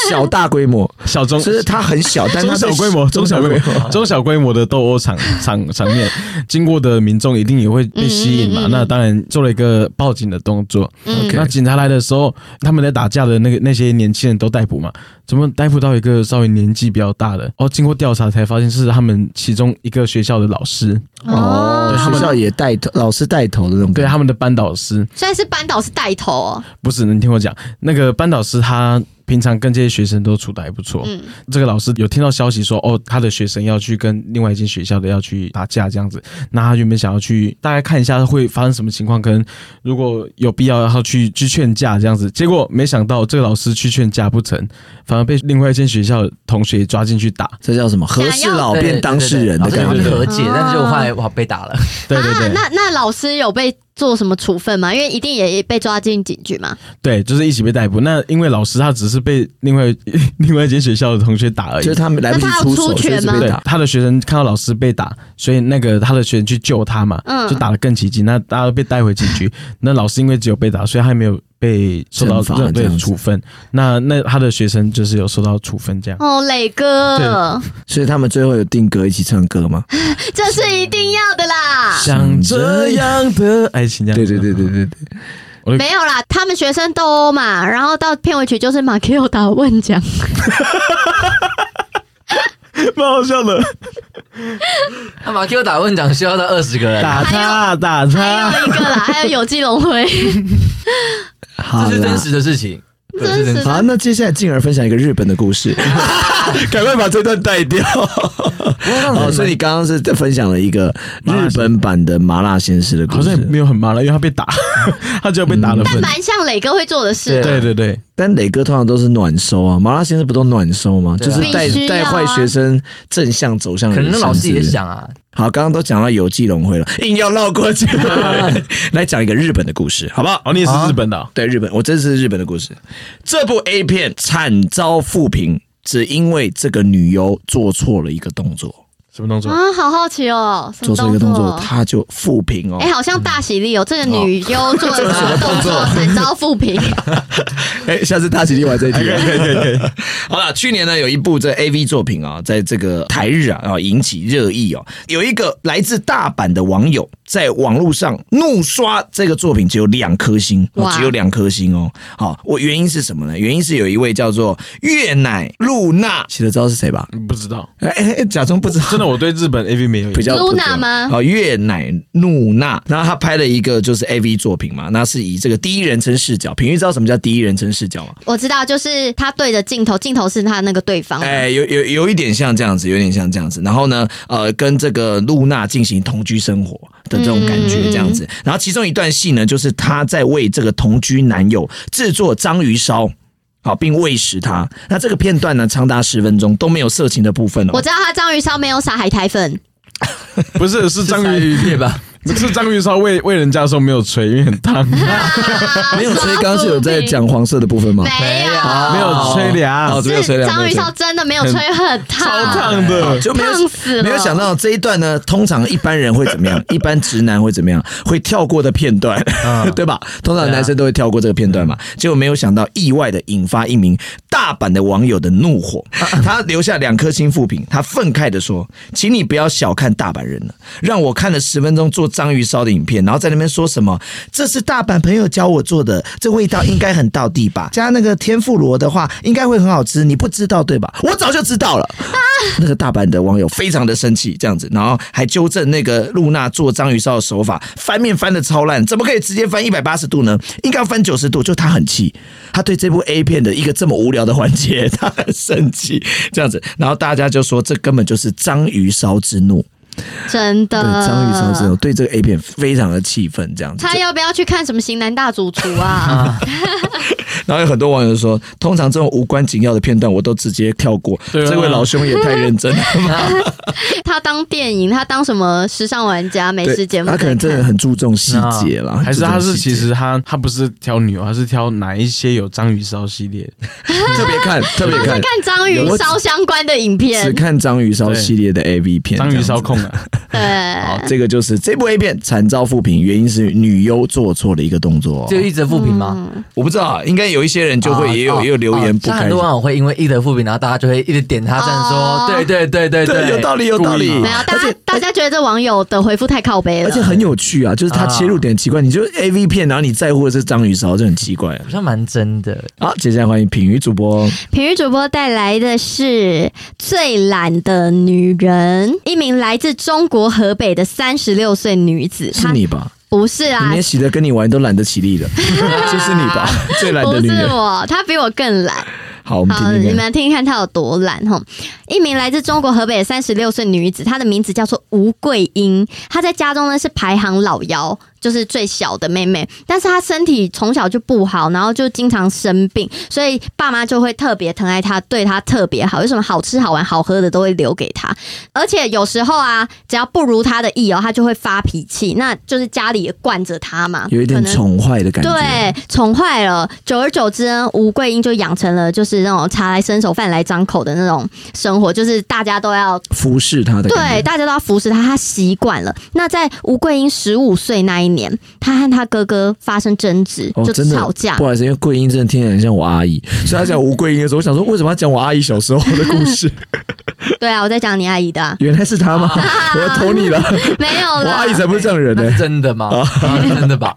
Speaker 1: 小大规模，
Speaker 4: 小中。
Speaker 1: 其实它很小，但
Speaker 4: 中
Speaker 1: 它
Speaker 4: 小规模、中小规模、中小规模的斗殴场场场面，经过的民众一定也会被吸引嘛。那当然做了一个报警的动作。
Speaker 2: 嗯
Speaker 4: 那警察来的时候，他们在打架的那个那些年轻人都逮捕嘛？怎么逮捕到一个稍微年纪比较大的？哦，经过调查才发现是他们其中一个学校的老师，
Speaker 1: 哦，
Speaker 4: 对他们
Speaker 1: 学校也带头，老师带头的那种。
Speaker 4: 对他们的班导师。
Speaker 2: 虽然是班导师带头哦，
Speaker 4: 不是，你听我讲，那个班导师他平常跟这些学生都处的还不错。
Speaker 2: 嗯
Speaker 4: 这个老师有听到消息说，哦，他的学生要去跟另外一间学校的要去打架这样子，那他原本想要去大概看一下会发生什么情况，可能如果有必要然后去去劝架这样子，结果没想到这个老师去劝架不成，反而被另外一间学校的同学抓进去打。
Speaker 1: 这叫什么？和事佬变当事人的
Speaker 3: 对对
Speaker 1: 感觉。
Speaker 3: 和解
Speaker 2: 对，
Speaker 3: 但是我后来哇被打了，
Speaker 4: 对对对，
Speaker 2: 啊，那那老师有被做什么处分吗？因为一定也被抓进警局嘛。
Speaker 4: 对，就是一起被逮捕。那因为老师他只是被另外 另外一间学校的同学打而已
Speaker 1: 就是。他们来不及出手，
Speaker 2: 出拳吗
Speaker 4: 对
Speaker 1: 所以被打，。
Speaker 4: 他的学生看到老师被打，所以那个他的学生去救他嘛，
Speaker 2: 嗯
Speaker 4: 就打得更起劲。那大家都被带回警局，那老师因为只有被打，所以他没有被受到处分。那那他的学生就是有受到处分，这样。
Speaker 2: 哦，磊哥，
Speaker 1: 所以他们最后有定格一起唱歌吗？
Speaker 2: 这是一定要的啦。
Speaker 4: 像这样的爱情，这样
Speaker 1: 对对对对对对，
Speaker 2: 没有啦，他们学生斗殴嘛，然后到片尾曲就是马 Q 打问奖，
Speaker 4: 蛮好笑的。
Speaker 3: 那马 Q 打问奖需要到二十个人，
Speaker 4: 打他，打
Speaker 2: 还
Speaker 4: 他，
Speaker 2: 有一个啦，还有有机龙辉，
Speaker 1: 好
Speaker 3: 这是真实的事情，对
Speaker 2: 真实
Speaker 1: 好，那接下来静儿分享一个日本的故事，赶快把这段带掉。哦，所以你刚刚是分享了一个日本版的麻辣鲜师的故
Speaker 4: 好像也
Speaker 1: 事，
Speaker 4: 没有很麻辣，因为他被打，他只有被打了分。
Speaker 2: 但蛮像磊哥会做的事。
Speaker 4: 对对对，
Speaker 1: 但磊哥通常都是暖收啊，麻辣先生不都暖收吗？
Speaker 3: 啊
Speaker 1: 就是带带坏学生正向走向
Speaker 3: 可。能老师也想啊，
Speaker 1: 好，刚刚都讲到有记龙辉了，硬要绕过去，来讲一个日本的故事，好不好？
Speaker 4: 哦，你也是日本的哦，
Speaker 1: 对日本，我这是日本的故事。这部 A 片惨遭负评，只因为这个女优做错了一个动作，
Speaker 4: 什么动作？
Speaker 2: 啊，好好奇哦，
Speaker 1: 做错一个动作，
Speaker 2: 作？
Speaker 1: 她就负评哦
Speaker 2: 哎、。好像大喜力哦，这个女优做了 什么动作，惨遭负评。
Speaker 1: 哎，下次大喜力我再提。
Speaker 4: 可以可以可以可以，
Speaker 1: 好了，去年呢有一部这 A V 作品啊，在这个台日啊啊引起热议哦。有一个来自大阪的网友在网络上怒刷这个作品，只有两颗星，只有两颗星哦。好，我原因是什么呢？原因是有一位叫做月乃露娜，写的知道是谁吧？
Speaker 4: 不知道，
Speaker 1: 哎哎哎，假装不知道，
Speaker 4: 真的我对日本 AV 没有
Speaker 1: 比较不对
Speaker 2: Luna 吗
Speaker 1: 好，月乃露娜，然后他拍了一个就是 AV 作品嘛，那是以这个第一人称视角。平玉知道什么叫第一人称视角吗？
Speaker 2: 我知道，就是他对着镜头，镜头是他那个对方嘛。
Speaker 1: 哎，有有有一点像这样子，有点像这样子。然后呢，呃，跟这个露娜进行同居生活的这种感觉，这样子。然后其中一段戏呢，就是他在为这个同居男友制作章鱼烧。好，并喂食他。那这个片段呢，长达十分钟都没有色情的部分哦。
Speaker 2: 我知道他章鱼烧没有撒海苔粉，
Speaker 4: 不是是章
Speaker 3: 章
Speaker 4: 鱼
Speaker 3: 鱼片吧？
Speaker 4: 不是章鱼烧喂喂人家的时候没有吹，因为很烫，
Speaker 1: 没有吹，刚刚是有在讲黄色的部分吗？
Speaker 2: 没有，
Speaker 4: 没有吹凉
Speaker 1: 哦，，没有吹
Speaker 2: 是
Speaker 1: 凉，没有吹
Speaker 2: 章鱼烧真的没有吹很烫
Speaker 4: 超
Speaker 2: 烫，
Speaker 4: 的。
Speaker 1: 就没有
Speaker 2: 烫死了
Speaker 1: 没有想到这一段呢，通常一般人会怎么样？一般直男会怎么样？会跳过的片段，对吧？通常男生都会跳过这个片段嘛。结果没有想到，意外的引发一名大阪的网友的怒火，他留下两颗星负评，他愤慨的说：“请你不要小看大阪人了，让我看了十分钟做章鱼烧的影片，然后在那边说什么这是大阪朋友教我做的，这味道应该很到地吧？加那个天妇罗的话，应该会很好吃，你不知道对吧？我早就知道了。”那个大阪的网友非常的生气，这样子，然后还纠正那个露娜做章鱼烧的手法，翻面翻的超烂，怎么可以直接翻一百八十度呢？应该要翻九十度。就他很气，他对这部 A 片的一个这么无聊的环节，他很生气，这样子，然后大家就说这根本就是章鱼烧之怒，
Speaker 2: 真的。
Speaker 1: 对章鱼烧之怒，对这个 A 片非常的气愤，这样子。
Speaker 2: 他要不要去看什么《型男大主厨》啊？
Speaker 1: 然后有很多网友说，通常这种无关紧要的片段我都直接跳过，
Speaker 4: 对啊
Speaker 1: 这位老兄也太认真了吧。
Speaker 2: 他当电影，他当什么时尚玩家、美食节目
Speaker 1: 他可能真的很注重细节啦，
Speaker 4: 还是他是其实他他不是挑女友，他是挑哪一些有章鱼烧系列？
Speaker 1: 特别看，特别看，
Speaker 2: 看章鱼烧相关的影片只。
Speaker 1: 看章鱼烧系列的 AV 片。
Speaker 4: 章鱼烧控
Speaker 1: 好，这个就是这部 A 片惨遭负评，原因是女优做错了一个动作。
Speaker 3: 就一直负评吗？
Speaker 1: 我不知道啊，应该有一些人就会
Speaker 3: 啊
Speaker 1: 也有
Speaker 3: 哦
Speaker 1: 也有留言不开心
Speaker 3: 哦像很多。网友会因为一直负评，然后大家就会一直点他赞
Speaker 2: 哦
Speaker 3: 说，对对对对
Speaker 1: 对，有道理，有道理。
Speaker 2: 没有，大
Speaker 1: 而且
Speaker 2: 家大家觉得这网友的回复太靠背了，
Speaker 1: 而且很有趣啊，就是他切入点奇怪，你就 A V 片，然后你在乎的是章鱼烧，就很奇怪啊。
Speaker 3: 好像蛮真的。
Speaker 1: 好，接下来欢迎品鱼主播，
Speaker 2: 品鱼主播带来的是最懒的女人，一名来自中国河北的三十六岁女子，
Speaker 1: 是你吧？
Speaker 2: 不是啊
Speaker 1: 你连，洗的跟你玩都懒得起立了，就是你吧？最懒的
Speaker 2: 不
Speaker 1: 女人。
Speaker 2: 是我，她比我更懒。
Speaker 1: 好，我们听
Speaker 2: 好，你。们听听看她有多懒哈。一名来自中国河北的三十六岁女子，她的名字叫做吴桂英，她在家中呢是排行老幺，就是最小的妹妹。但是她身体从小就不好，然后就经常生病，所以爸妈就会特别疼爱她，对她特别好，有什么好吃好玩好喝的都会留给她。而且有时候啊，只要不如她的意哦，她就会发脾气，那就是家里也惯着她嘛，
Speaker 1: 有一点宠坏的感觉。
Speaker 2: 对，宠坏了。久而久之呢，吴桂英就养成了就是那种茶来伸手、饭来张口的那种生活，就是大家都要
Speaker 1: 服侍他的
Speaker 2: 对，大家都要服侍他，他习惯了。那在吴桂英十五岁那一年，他和他哥哥发生争执，
Speaker 1: 哦，
Speaker 2: 就
Speaker 1: 真的
Speaker 2: 吵架
Speaker 1: 不。好意思，因为桂英真的听起来很像我阿姨，所以他讲吴桂英的时候，我想说为什么要讲我阿姨小时候的故事？
Speaker 2: 对啊，我在讲你阿姨的啊、
Speaker 1: 原来是他吗？我要投你了，
Speaker 2: 没有
Speaker 1: 我。阿姨才不是这样的人呢、
Speaker 3: 真的吗？真的吧？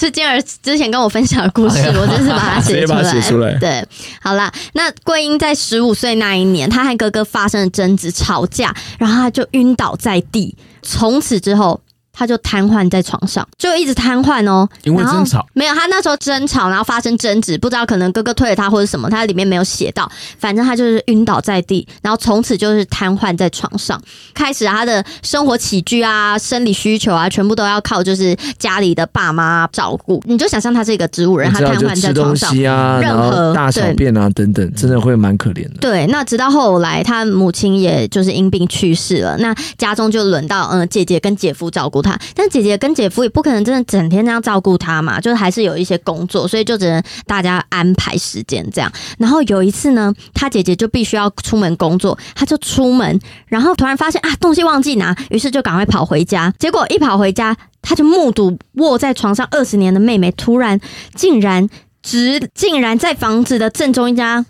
Speaker 2: 是金儿之前跟我分享的故事，我真是把它写出来。对，好啦，那桂英在十五岁那一年，她和哥哥发生了争执、吵架，然后她就晕倒在地，从此之后。她就瘫痪在床上，就一直瘫痪哦。
Speaker 4: 因为争吵
Speaker 2: 没有，他那时候争吵，然后发生争执，不知道可能哥哥推了他或者什么，他里面没有写到。反正他就是晕倒在地，然后从此就是瘫痪在床上。开始他的生活起居啊、生理需求啊，全部都要靠就是家里的爸妈照顾。你就想象他是一个植物人，
Speaker 1: 你知道
Speaker 2: 她瘫痪在床上。
Speaker 1: 西啊，然
Speaker 2: 任何
Speaker 1: 后大小便啊等等，真的会蛮可怜的。
Speaker 2: 对，那直到后来，他母亲也就是因病去世了，那家中就轮到嗯、呃姐姐跟姐夫照顾但姐姐跟姐夫也不可能真的整天这样照顾她嘛，就是还是有一些工作，所以就只能大家安排时间这样。然后有一次呢，他姐姐就必须要出门工作，她就出门，然后突然发现啊东西忘记拿，于是就赶快跑回家，结果一跑回家，她就目睹卧在床上二十年的妹妹突然竟然直竟然在房子的正中央。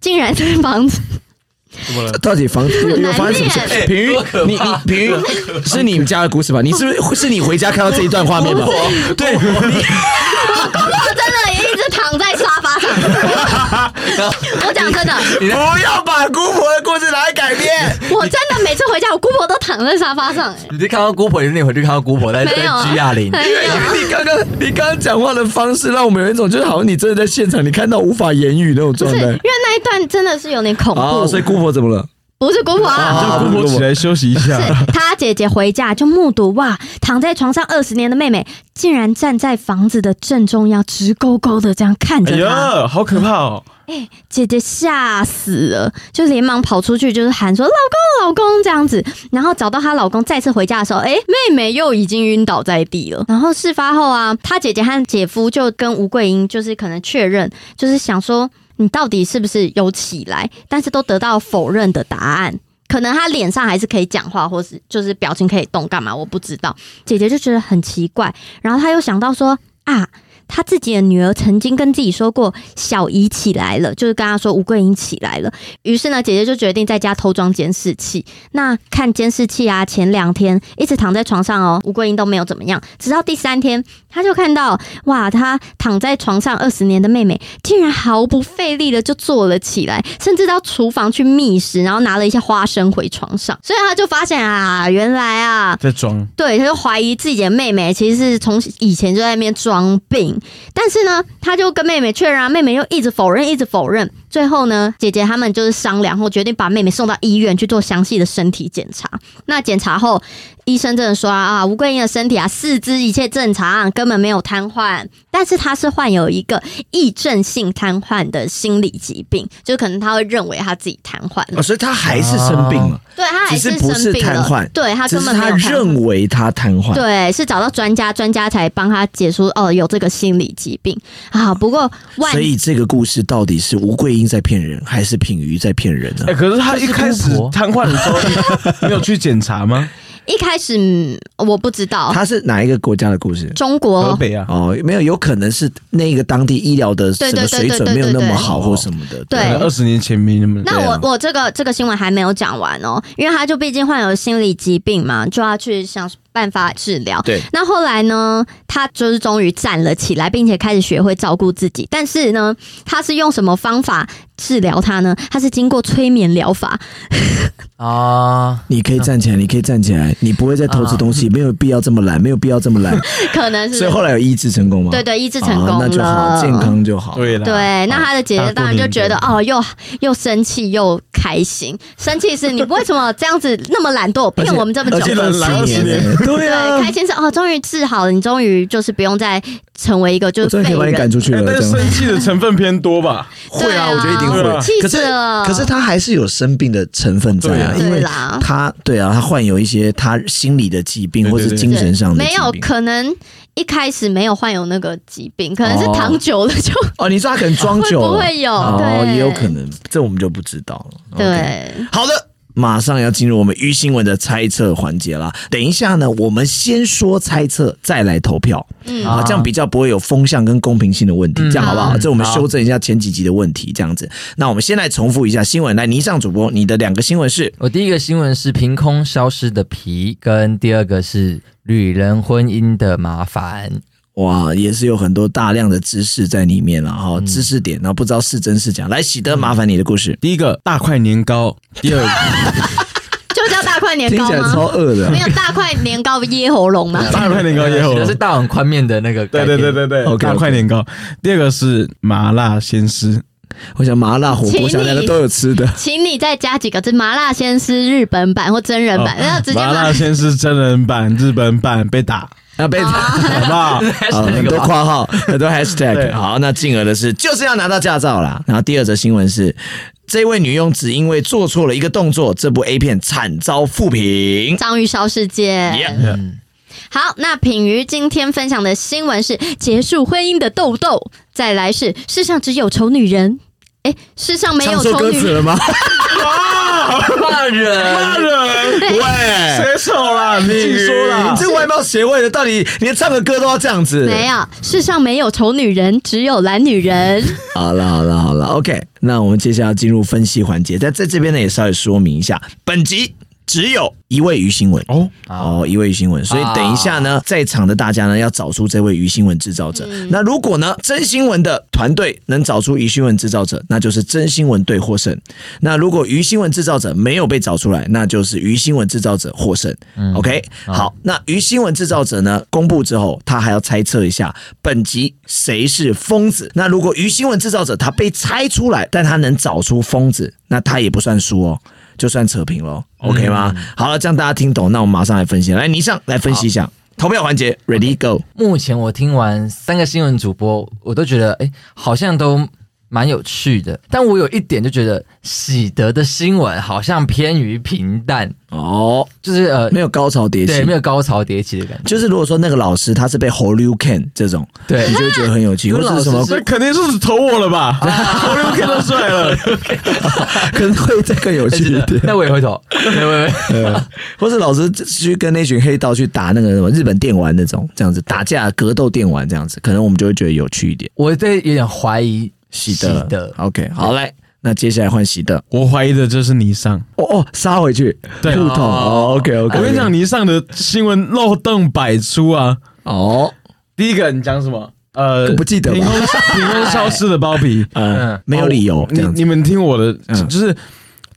Speaker 2: 竟然在房子
Speaker 4: 怎么了？
Speaker 1: 到底房有有发生什么
Speaker 2: 难
Speaker 1: 事？平鱼，你你平鱼是你们家的故事吧？你是不是是你回家看到这一段画面吧？对，你
Speaker 2: 我真的也一直躺在沙发上。我讲真的，
Speaker 1: 不要把姑婆的故事拿来改编。
Speaker 2: 我真的每次回家，我姑婆都躺在沙发上、哎
Speaker 3: 你就看到姑婆，你回去看到姑婆在在
Speaker 2: 没有啊
Speaker 3: 居哑铃，
Speaker 1: 因为
Speaker 2: 有
Speaker 1: 因为你刚刚你刚刚讲话的方式，让我们有一种就是好像你真的在现场，你看到无法言语那种，状态
Speaker 2: 因为。那一段真的是有点恐怖。
Speaker 1: 哦，所以姑婆怎么了？
Speaker 2: 不是姑婆啊，
Speaker 4: 姑婆起来休息一下。
Speaker 2: 是他姐姐回家就目睹哇，躺在床上二十年的妹妹，竟然站在房子的正中央，直勾勾的这样看
Speaker 4: 哎
Speaker 2: 着她。
Speaker 4: 呀，好可怕哦！
Speaker 2: 姐姐吓死了，就连忙跑出去，就是喊说：“老公，老公！”这样子。然后找到她老公，再次回家的时候，哎，妹妹又已经晕倒在地了。然后事发后啊，她姐姐和姐夫就跟吴桂英就是可能确认，就是想说你到底是不是有起来，但是都得到否认的答案。可能他脸上还是可以讲话，或是就是表情可以动，干嘛我不知道。姐姐就觉得很奇怪，然后她又想到说啊，她自己的女儿曾经跟自己说过，小姨起来了，就是跟她说吴桂英起来了。于是呢，姐姐就决定在家偷装监视器。那看监视器啊，前两天一直躺在床上哦，吴桂英都没有怎么样，直到第三天，他就看到哇，他躺在床上二十年的妹妹，竟然毫不费力的就坐了起来，甚至到厨房去觅食，然后拿了一些花生回床上。所以他就发现啊，原来啊，
Speaker 4: 在装，
Speaker 2: 对，他就怀疑自己的妹妹其实是从以前就在那边装病，但是呢，他就跟妹妹确认啊，妹妹又一直否认，一直否认。最后呢，姐姐他们就是商量后决定把妹妹送到医院去做详细的身体检查。那检查后，医生真的说啊，啊吴桂英的身体啊，四肢一切正常，根本没有瘫痪，但是她是患有一个癔症性瘫痪的心理疾病，就可能她会认为她自己瘫痪了
Speaker 1: 哦，，所以她还是生病了，
Speaker 2: 对她还
Speaker 1: 是不是
Speaker 2: 生病了
Speaker 1: 瘫痪，
Speaker 2: 对她
Speaker 1: 只是他
Speaker 2: 根本没有瘫痪。
Speaker 1: 认为她瘫痪。
Speaker 2: 对，是找到专家，专家才帮她解说哦有这个心理疾病啊。不过万
Speaker 1: 所以这个故事到底是吴桂英在骗人，还是品瑜在骗人呢
Speaker 4: 哎，？可是他一开始瘫痪的时候，没 有去检查吗？
Speaker 2: 一开始嗯我不知道，
Speaker 1: 他是哪一个国家的故事？
Speaker 2: 中国
Speaker 4: 河北啊，
Speaker 1: 哦，没有，有可能是那个当地医疗的什么水准没有那么好或什么的。
Speaker 2: 对
Speaker 4: 二十年前没那么。
Speaker 2: 那我我这个这个新闻还没有讲完哦，因为他就毕竟患有心理疾病嘛，就要去想办法治疗。
Speaker 1: 对
Speaker 2: 那后来呢，他就是终于站了起来，并且开始学会照顾自己。但是呢，他是用什么方法治疗他呢？他是经过催眠疗法，
Speaker 3: 啊，
Speaker 1: 你可以站起来，你可以站起来，你不会再偷吃东西，没有必要这么懒，没有必要这么懒。
Speaker 2: 可能是
Speaker 1: 所以后来有医治成功吗？
Speaker 2: 对对医治成功
Speaker 1: 哦那就好，健康就好。
Speaker 4: 对了，
Speaker 2: 对，那他的姐姐当然就觉得
Speaker 4: 啊
Speaker 2: 哦，又又生气又开心。生气是你为什么这样子那么懒惰，骗我们这么久？
Speaker 1: 而且
Speaker 4: 懒
Speaker 2: 开心
Speaker 4: 20年
Speaker 2: 是，
Speaker 1: 对啊
Speaker 2: 对，开心是哦，终于治好了，你终于就是不用再成为一个就是
Speaker 1: 被把你赶。出去了。
Speaker 4: 哎但是生气的成分偏多吧？
Speaker 1: 会啊，
Speaker 2: 对啊
Speaker 1: 我觉得一定
Speaker 4: 对啊
Speaker 1: 会。
Speaker 2: 气
Speaker 1: 可是
Speaker 2: 死了
Speaker 1: 可是他还是有生病的成分在啊，因为
Speaker 2: 啦
Speaker 1: 他对啊，他患有一些他心理的疾病或是精神上的
Speaker 2: 没有。可能一开始没有患有那个疾病，可能是
Speaker 1: 哦
Speaker 2: 躺久了就
Speaker 1: 哦，你说他可能装久了，
Speaker 2: 不会有？
Speaker 1: 哦，也有可。能，这我们就不知道了。
Speaker 2: 对，
Speaker 1: 好的。马上要进入我们于新闻的猜测环节啦。等一下呢，我们先说猜测，再来投票
Speaker 2: 嗯
Speaker 1: 啊，这样比较不会有风向跟公平性的问题，
Speaker 3: 嗯
Speaker 1: 这样好不好？
Speaker 2: 好
Speaker 1: 这我们修正一下前几集的问题，这样子。那我们先来重复一下新闻，来，倪尚主播，你的两个新闻是
Speaker 3: 我第一个新闻是凭空消失的皮，跟第二个是旅人婚姻的麻烦。
Speaker 1: 哇，也是有很多大量的知识在里面了哈，知识点，然后不知道是真是假。来，喜德，麻烦你的故事，
Speaker 4: 第一个大块年糕，第二个
Speaker 2: 就叫大块年糕
Speaker 1: 听起来超？饿的
Speaker 2: 没。有大块年糕噎喉咙吗？
Speaker 4: 大块年糕也有
Speaker 3: 写的是大碗宽面的那个
Speaker 4: 对，对对对对
Speaker 1: OK，OK
Speaker 4: 大块年糕。第二个是麻辣鲜师，
Speaker 1: 我想麻辣火锅，想两个都有吃的。
Speaker 2: 请你再加几个字，麻辣鲜师日本版或真人版，然后直接
Speaker 4: 麻辣。鲜师真人版、日本版被打，
Speaker 1: 啊，被
Speaker 4: 好不好？
Speaker 1: 好，很多括号，很多 hashtag。好，那进而的是就是要拿到驾照啦。然后第二则新闻是，这位女佣只因为做错了一个动作，这部 A 片惨遭负评。
Speaker 2: 章鱼烧事件。
Speaker 1: Yeah
Speaker 3: 嗯，
Speaker 2: 好，那品瑜今天分享的新闻是结束婚姻的豆豆，再来是世上只有丑女人。哎，世上没有丑女人，
Speaker 1: 了吗？
Speaker 3: 骂人，
Speaker 4: 骂人，
Speaker 1: 喂，
Speaker 4: 谁丑啦？你自己说啦
Speaker 1: 你。这外貌协会的，到底连唱个歌都要这样子？
Speaker 2: 没有，世上没有丑女人，只有懒女人。
Speaker 1: 好了，好了，好了，OK。那我们接下来进入分析环节，在在这边呢也稍微说明一下，本集只有一位于新闻。
Speaker 4: 哦，
Speaker 1: 哦，一位于新闻，所以等一下呢，在场的大家呢要找出这位于新闻制造者。那如果呢，真新闻的团队能找出于新闻制造者，那就是真新闻队获胜。那如果于新闻制造者没有被找出来，那就是于新闻制造者获胜。OK，好，那于新闻制造者呢公布之后，他还要猜测一下本集谁是疯子。那如果于新闻制造者他被猜出来，但他能找出疯子，那他也不算输哦。就算扯平了，OK 吗？好了，这样大家听懂，那我们马上来分析。来，倪尚来分析一下投票环节，Ready Go。
Speaker 3: 目前我听完三个新闻主播，我都觉得哎，好像都蛮有趣的。但我有一点就觉得喜德的新闻好像偏于平淡
Speaker 1: 哦，
Speaker 3: 就是呃
Speaker 1: 没有高潮迭起，
Speaker 3: 对，没有高潮迭起的感觉。
Speaker 1: 就是如果说那个老师他是被 Hold You Can 这种，
Speaker 3: 对，
Speaker 1: 你就会觉得很有趣，或者是什么，
Speaker 4: 这肯定是投我了吧？投六 K 都帅了，
Speaker 1: 可能会再更有趣一点。
Speaker 3: 那我也会投，对对对，
Speaker 1: 或是老师去跟那群黑道去打那个什么日本电玩那种，这样子打架格斗电玩这样子，可能我们就会觉得有趣一点。
Speaker 3: 我在有点怀疑
Speaker 1: 喜德，OK，好来，那接下来换喜德。
Speaker 4: 我怀疑的就是尼桑。
Speaker 1: 哦哦，杀回去，
Speaker 4: 对
Speaker 1: 互捅。哦，OK OK。
Speaker 4: 我跟你讲，尼桑的新闻漏洞百出啊。
Speaker 1: 哦，
Speaker 4: 第一个你讲什么？呃，
Speaker 1: 不记得吧
Speaker 4: 凭空凭空消失的包皮，
Speaker 1: 嗯，没有理由。
Speaker 4: 你你们听我的，
Speaker 1: 嗯
Speaker 4: 就是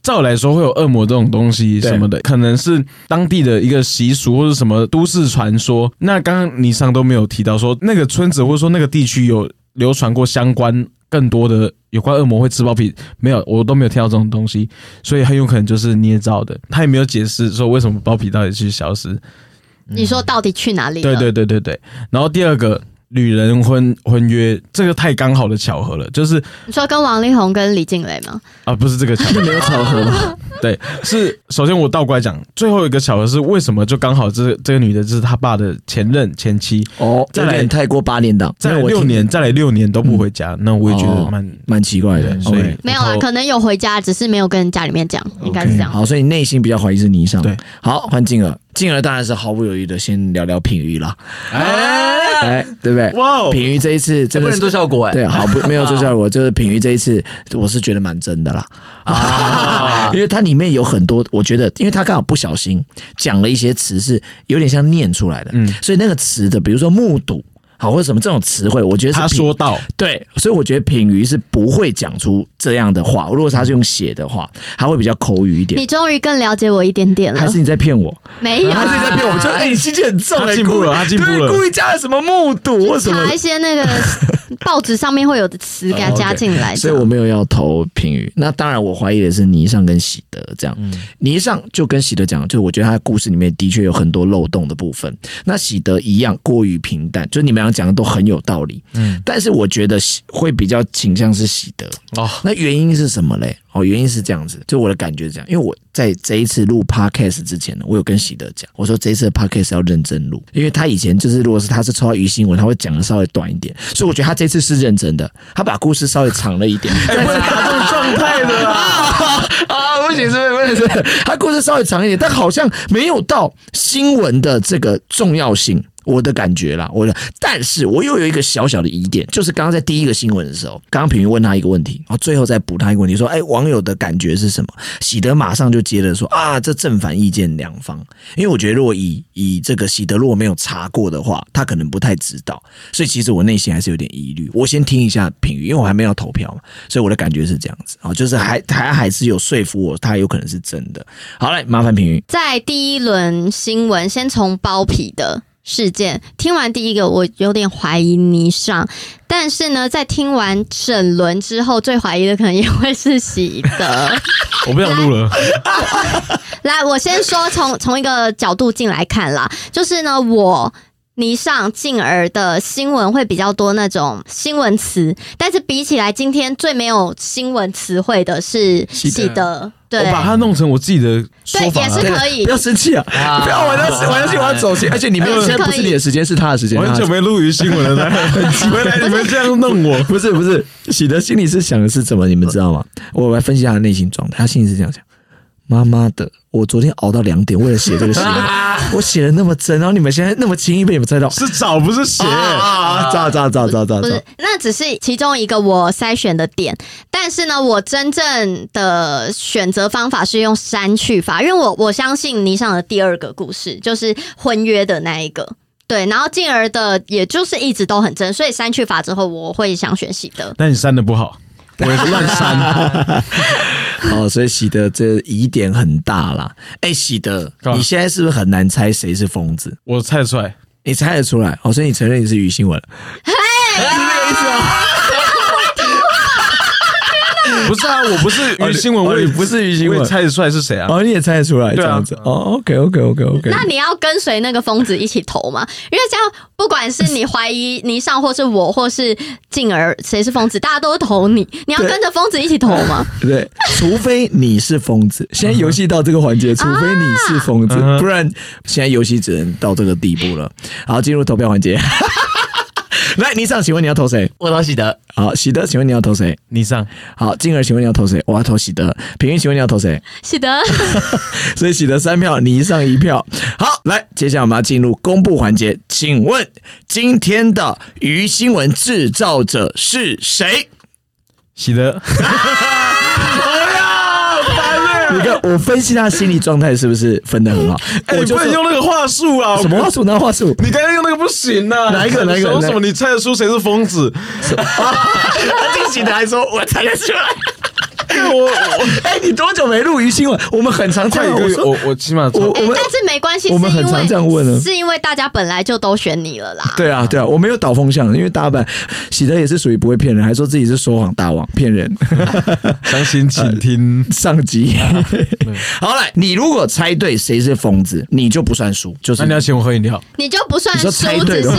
Speaker 4: 照来说会有恶魔这种东西什么的，可能是当地的一个习俗或者什么都市传说。那刚刚尼桑都没有提到说那个村子或者说那个地区有流传过相关更多的有关恶魔会吃包皮，没有，我都没有听到这种东西，所以很有可能就是捏造的。他也没有解释说为什么包皮到底去消失。
Speaker 2: 你说到底去哪里了？
Speaker 4: 对对对对对。然后第二个。旅人婚婚约，这个太刚好的巧合了，就是
Speaker 2: 你说跟王力宏跟李静蕾吗？
Speaker 4: 啊，不是这个巧合，
Speaker 1: 没有巧合吗？
Speaker 4: 对，是首先我倒过来讲，最后一个巧合是为什么就刚好这这个女的就是他爸的前任前妻
Speaker 1: 哦，
Speaker 4: 再来
Speaker 1: 有点太过八年档，
Speaker 4: 再来六年，再来六年都不回家，那我也觉得蛮
Speaker 1: 蛮奇怪的，
Speaker 4: 所以
Speaker 2: 没有
Speaker 4: 啊，
Speaker 2: 可能有回家，只是没有跟家里面讲，应该是这样。
Speaker 1: 好，所以你内心比较怀疑是倪尚。
Speaker 4: 对，
Speaker 1: 好，换静儿，静儿当然是毫不犹豫的先聊聊品瑜了，
Speaker 4: 哎
Speaker 1: 哎，对不对？
Speaker 4: 哇哦
Speaker 1: 品瑜这一次真
Speaker 3: 不能做效果哎。
Speaker 1: 对，好不 没有做效果，就是品瑜这一次我是觉得蛮真的啦，啊，因为它里面有很多，我觉得，因为他刚好不小心讲了一些词是有点像念出来的，
Speaker 4: 嗯
Speaker 1: 所以那个词的，比如说目睹。好，或者什么这种词汇，我觉得
Speaker 4: 他说到
Speaker 1: 对，所以我觉得品瑜是不会讲出这样的话。如果他是用写的话，他会比较口语一点
Speaker 2: 你。终于更了解我一点点了
Speaker 1: 还，是你在骗我？
Speaker 2: 没有？
Speaker 1: 还是你在骗我？就哎，你心机很重，
Speaker 4: 进步了
Speaker 1: 故意
Speaker 4: 他进步了
Speaker 1: 对故意加了什么目睹或什么
Speaker 2: 查一些那个报纸上面会有的词给他加进来，
Speaker 1: 所以我没有要投评语。那当然，我怀疑的是倪尚跟喜德这样。倪尚就跟喜德讲，就我觉得他的故事里面的确有很多漏洞的部分。那喜德一样过于平淡，就是你们俩讲的都很有道理。嗯，但是我觉得喜会比较倾向是喜德。
Speaker 4: 哦，
Speaker 1: 那原因是什么嘞？哦，原因是这样子，就我的感觉是这样，因为我在这一次录 podcast 之前呢，我有跟喜德讲，我说这一次的 podcast 要认真录，因为他以前就是如果是他是抽到鱼新闻，他会讲的稍微短一点，所以我觉得他这次是认真的，他把故事稍微长了一点，
Speaker 4: 哎，不能打这种状态的 啊！
Speaker 1: 啊，不行，是？不是，他故事稍微长一点，但好像没有到新闻的这个重要性。我的感觉啦，我的，但是我又有一个小小的疑点，就是刚刚在第一个新闻的时候，刚刚平云问他一个问题，然后最后再补他一个问题，说，哎，网友的感觉是什么？喜德马上就接着说，啊，这正反意见两方，因为我觉得如果以以这个喜德如果没有查过的话，他可能不太知道，所以其实我内心还是有点疑虑。我先听一下平云，因为我还没有投票嘛，所以我的感觉是这样子啊，就是还还还是有说服我，他有可能是真的。好嘞，麻烦平云。
Speaker 2: 在第一轮新闻，先从包皮的事件听完第一个，我有点怀疑倪尚，但是呢，在听完整轮之后，最怀疑的可能也会是喜德。
Speaker 4: 我不想录了，
Speaker 2: 来，我先说从从一个角度进来看啦，就是呢，我。倪尚、静儿的新闻会比较多那种新闻词，但是比起来，今天最没有新闻词汇的是
Speaker 1: 喜德，
Speaker 2: 对
Speaker 4: 我把它弄成我自己的说
Speaker 2: 对，
Speaker 4: 法
Speaker 2: 也是
Speaker 4: 了。
Speaker 2: 可以
Speaker 1: 不。要生气啊！
Speaker 3: 啊
Speaker 1: 不要玩游戏，玩游戏我要走心，而且你没有，
Speaker 2: 是可以
Speaker 1: 现在不是你的时间，是他的时间。
Speaker 4: 我很久没录于新闻了，回来你们这样弄我，
Speaker 1: 不是不是，喜德心里是想的是怎么？你们知道吗？我来分析他的内心状态，他心里是这样想：妈妈的，我昨天熬到两点，为了写这个新闻，我写的那么真，然后你们现在那么轻易被你们猜到。
Speaker 4: 是找不是写，
Speaker 1: 啊！找找找找找找
Speaker 2: 不是，，那只是其中一个我筛选的点。但是呢，我真正的选择方法是用删去法，因为我我相信倪尚的第二个故事就是婚约的那一个。对，然后进而的也就是一直都很真，所以删去法之后，我会想选喜德。
Speaker 4: 那你删的不好，我也是乱删。
Speaker 1: 哦，所以喜德这疑点很大啦。哎，喜德，你现在是不是很难猜谁是疯子？
Speaker 4: 我猜得出来，
Speaker 1: 你猜得出来？哦，所以你承认你是于新闻？是这个意思吗？
Speaker 4: 不是啊，我 不是于新闻，我也
Speaker 1: 不是于新闻
Speaker 4: 猜得出来是谁啊？
Speaker 1: 哦，你也猜得出来这样子？哦，OK，OK，OK，OK。
Speaker 2: 那你要跟随那个疯子一起投吗？因为这样，不管是你怀疑倪尚，或是我，或是静儿，谁是疯子，大家都投你。你要跟着疯子一起投吗？
Speaker 1: 对，除非你是疯子。现在游戏到这个环节，除非你是疯子，不然现在游戏只能到这个地步了。好，进入投票环节。来，尼尚，请问你要投谁？
Speaker 3: 我投喜德
Speaker 1: 好，喜德，请问你要投谁？
Speaker 4: 你上，
Speaker 1: 好，静儿，请问你要投谁？我要投喜德。平云，请问你要投谁？
Speaker 2: 喜德，
Speaker 1: 所以喜德三票，你上一票。好，来，接下来我们要进入公布环节。请问今天的鱼新闻制造者是谁？
Speaker 4: 喜德，
Speaker 1: 你看，我分析他心理状态是不是分的很好？
Speaker 4: 哎，不
Speaker 1: 我就
Speaker 4: 用那个话术啊！
Speaker 1: 什么话术？哪话术？
Speaker 4: 你刚刚用那个不行啊！
Speaker 1: 哪一个哪一个
Speaker 4: 为什么你猜得出谁是疯子？
Speaker 1: 他惊喜的还说：“我猜得出来。
Speaker 4: 我我”
Speaker 1: 哎，你多久没录鱼新闻？我们很常这样。
Speaker 4: 快一个月，
Speaker 1: 我
Speaker 4: 我我起码
Speaker 2: 哎、
Speaker 1: 我我们
Speaker 2: 但是没关系，
Speaker 1: 我们很常这样问啊
Speaker 2: 是因为大家本来就都选你了啦。
Speaker 1: 对啊，对啊，我没有导风向，因为大半喜德也是属于不会骗人，还说自己是说谎大王，骗人。
Speaker 4: 相信请听。
Speaker 1: 上集。好来，你如果猜对谁是疯子，你就不算输，就是
Speaker 4: 那你要请我喝饮料？
Speaker 2: 你就不算
Speaker 1: 你说
Speaker 2: 输，
Speaker 1: 猜对我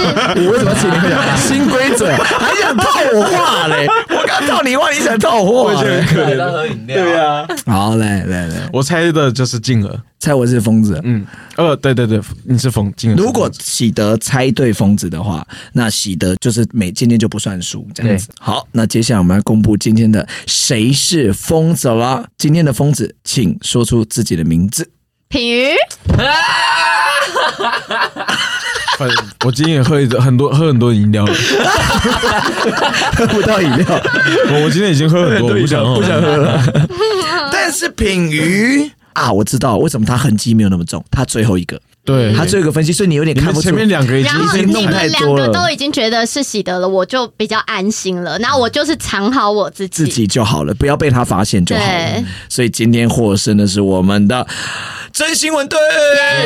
Speaker 1: 为什么要请你喝饮料？新规则还想套我话嘞？我刚套你话，你想套我话嘞？
Speaker 3: 来到喝饮料，对啊，
Speaker 1: 好，来来来，
Speaker 4: 我猜的就是静儿。
Speaker 1: 猜我是疯子。
Speaker 4: 嗯，呃，对对对，你是疯静儿。
Speaker 1: 如果喜德猜对疯子的话，那喜德就是每今天就不算输，这样子。好，那接下来我们要公布今天的谁是疯子了。今天的疯子，请说出自己的名字。
Speaker 2: 品瑜，
Speaker 4: 反 正我今天也喝一很多喝很多饮料了，
Speaker 1: 喝不到饮料，
Speaker 4: 我我今天已经喝很多，我不想喝
Speaker 1: 不想喝了。但是品鱼啊，我知道为什么他痕迹没有那么重，他最后一个，
Speaker 4: 对，
Speaker 1: 他最后一个分析，所以你有点看不
Speaker 4: 前。面两个已经
Speaker 1: 弄太多了
Speaker 2: 个都已经觉得是喜得了，我就比较安心了。那我就是藏好我自己。
Speaker 1: 自己就好了，不要被他发现就好了。所以今天获胜的是我们的真新闻队。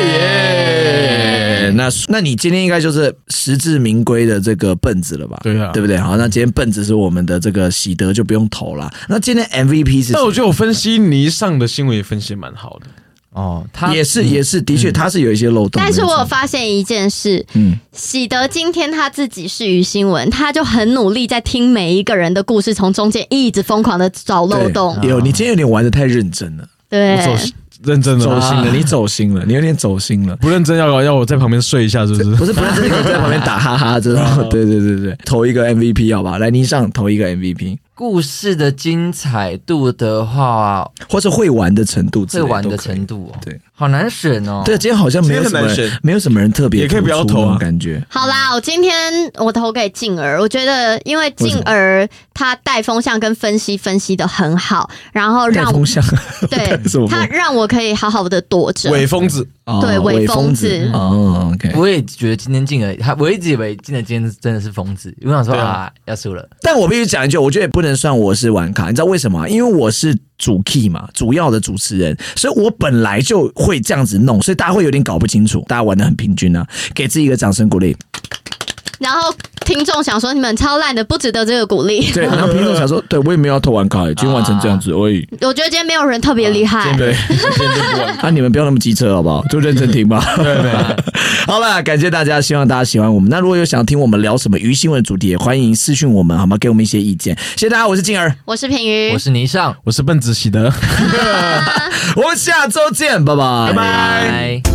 Speaker 1: 耶！那那你今天应该就是实至名归的这个笨子了吧？
Speaker 4: 对啊
Speaker 1: 对不对？好，那今天笨子是我们的这个喜德，就不用投了。那今天 MVP 是
Speaker 4: 那我觉得我分析倪尚的新闻也分析得蛮好的。
Speaker 3: 哦，他
Speaker 1: 也是也是，的确他是有一些漏洞。
Speaker 2: 但是我有发现一件事，
Speaker 1: 嗯，
Speaker 2: 喜德今天他自己是于新闻，他就很努力在听每一个人的故事，从中间一直疯狂的找漏洞。
Speaker 1: 有你今天有点玩的太认真了，
Speaker 2: 对
Speaker 4: 我，走认真的
Speaker 1: 走心了，
Speaker 4: 啊
Speaker 1: 你走心了，你有点走心了。
Speaker 4: 不认真要要我在旁边睡一下，是不是？
Speaker 1: 不是不是，这个在旁边打哈哈，知道吗？对对对对，投一个 MVP 好吧？来，你上投一个 MVP，
Speaker 3: 故事的精彩度的话，
Speaker 1: 或是会玩的程度
Speaker 3: 会玩的程度、哦，
Speaker 1: 对，
Speaker 3: 好难选哦。
Speaker 1: 对，今天好像没有什么没有什么人特别
Speaker 4: 也可以不要投啊。
Speaker 1: 感觉。
Speaker 2: 好啦，我今天我投给静儿，我觉得因为静儿她带风向跟分析分析的很好，然后让
Speaker 1: 风向，
Speaker 2: 对 她让我可以好好的躲着。
Speaker 4: 伪疯子，
Speaker 1: 哦
Speaker 2: 对伪
Speaker 1: 伪疯
Speaker 2: 疯子
Speaker 1: 哦，OK。
Speaker 3: 我也觉得今天进了，他我一直以为进了今天真的是疯子，我想说
Speaker 4: 啊
Speaker 3: 啊要输了，
Speaker 1: 但我必须讲一句，我觉得也不能算我是玩卡，你知道为什么？因为我是主 key 嘛，主要的主持人，所以我本来就会这样子弄，所以大家会有点搞不清楚，大家玩的很平均啊，给自己一个掌声鼓励。
Speaker 2: 然后听众想说你们超烂的，不值得这个鼓励。
Speaker 1: 对，然后 听众想说，对我也没有要投完卡，今天玩成这样子，我也。
Speaker 2: 我觉得今天没有人特别厉害。
Speaker 1: 对，啊，你们不要那么机车好不好？就认真听吧。好了，感谢大家，希望大家喜欢我们。那如果有想听我们聊什么鱼新闻主题，也欢迎私讯我们好吗？给我们一些意见。谢谢大家，我是静儿，
Speaker 2: 我是平鱼，
Speaker 3: 我是倪尚，
Speaker 4: 我是笨子喜德。
Speaker 1: 我们下周见，拜拜，
Speaker 3: 拜拜。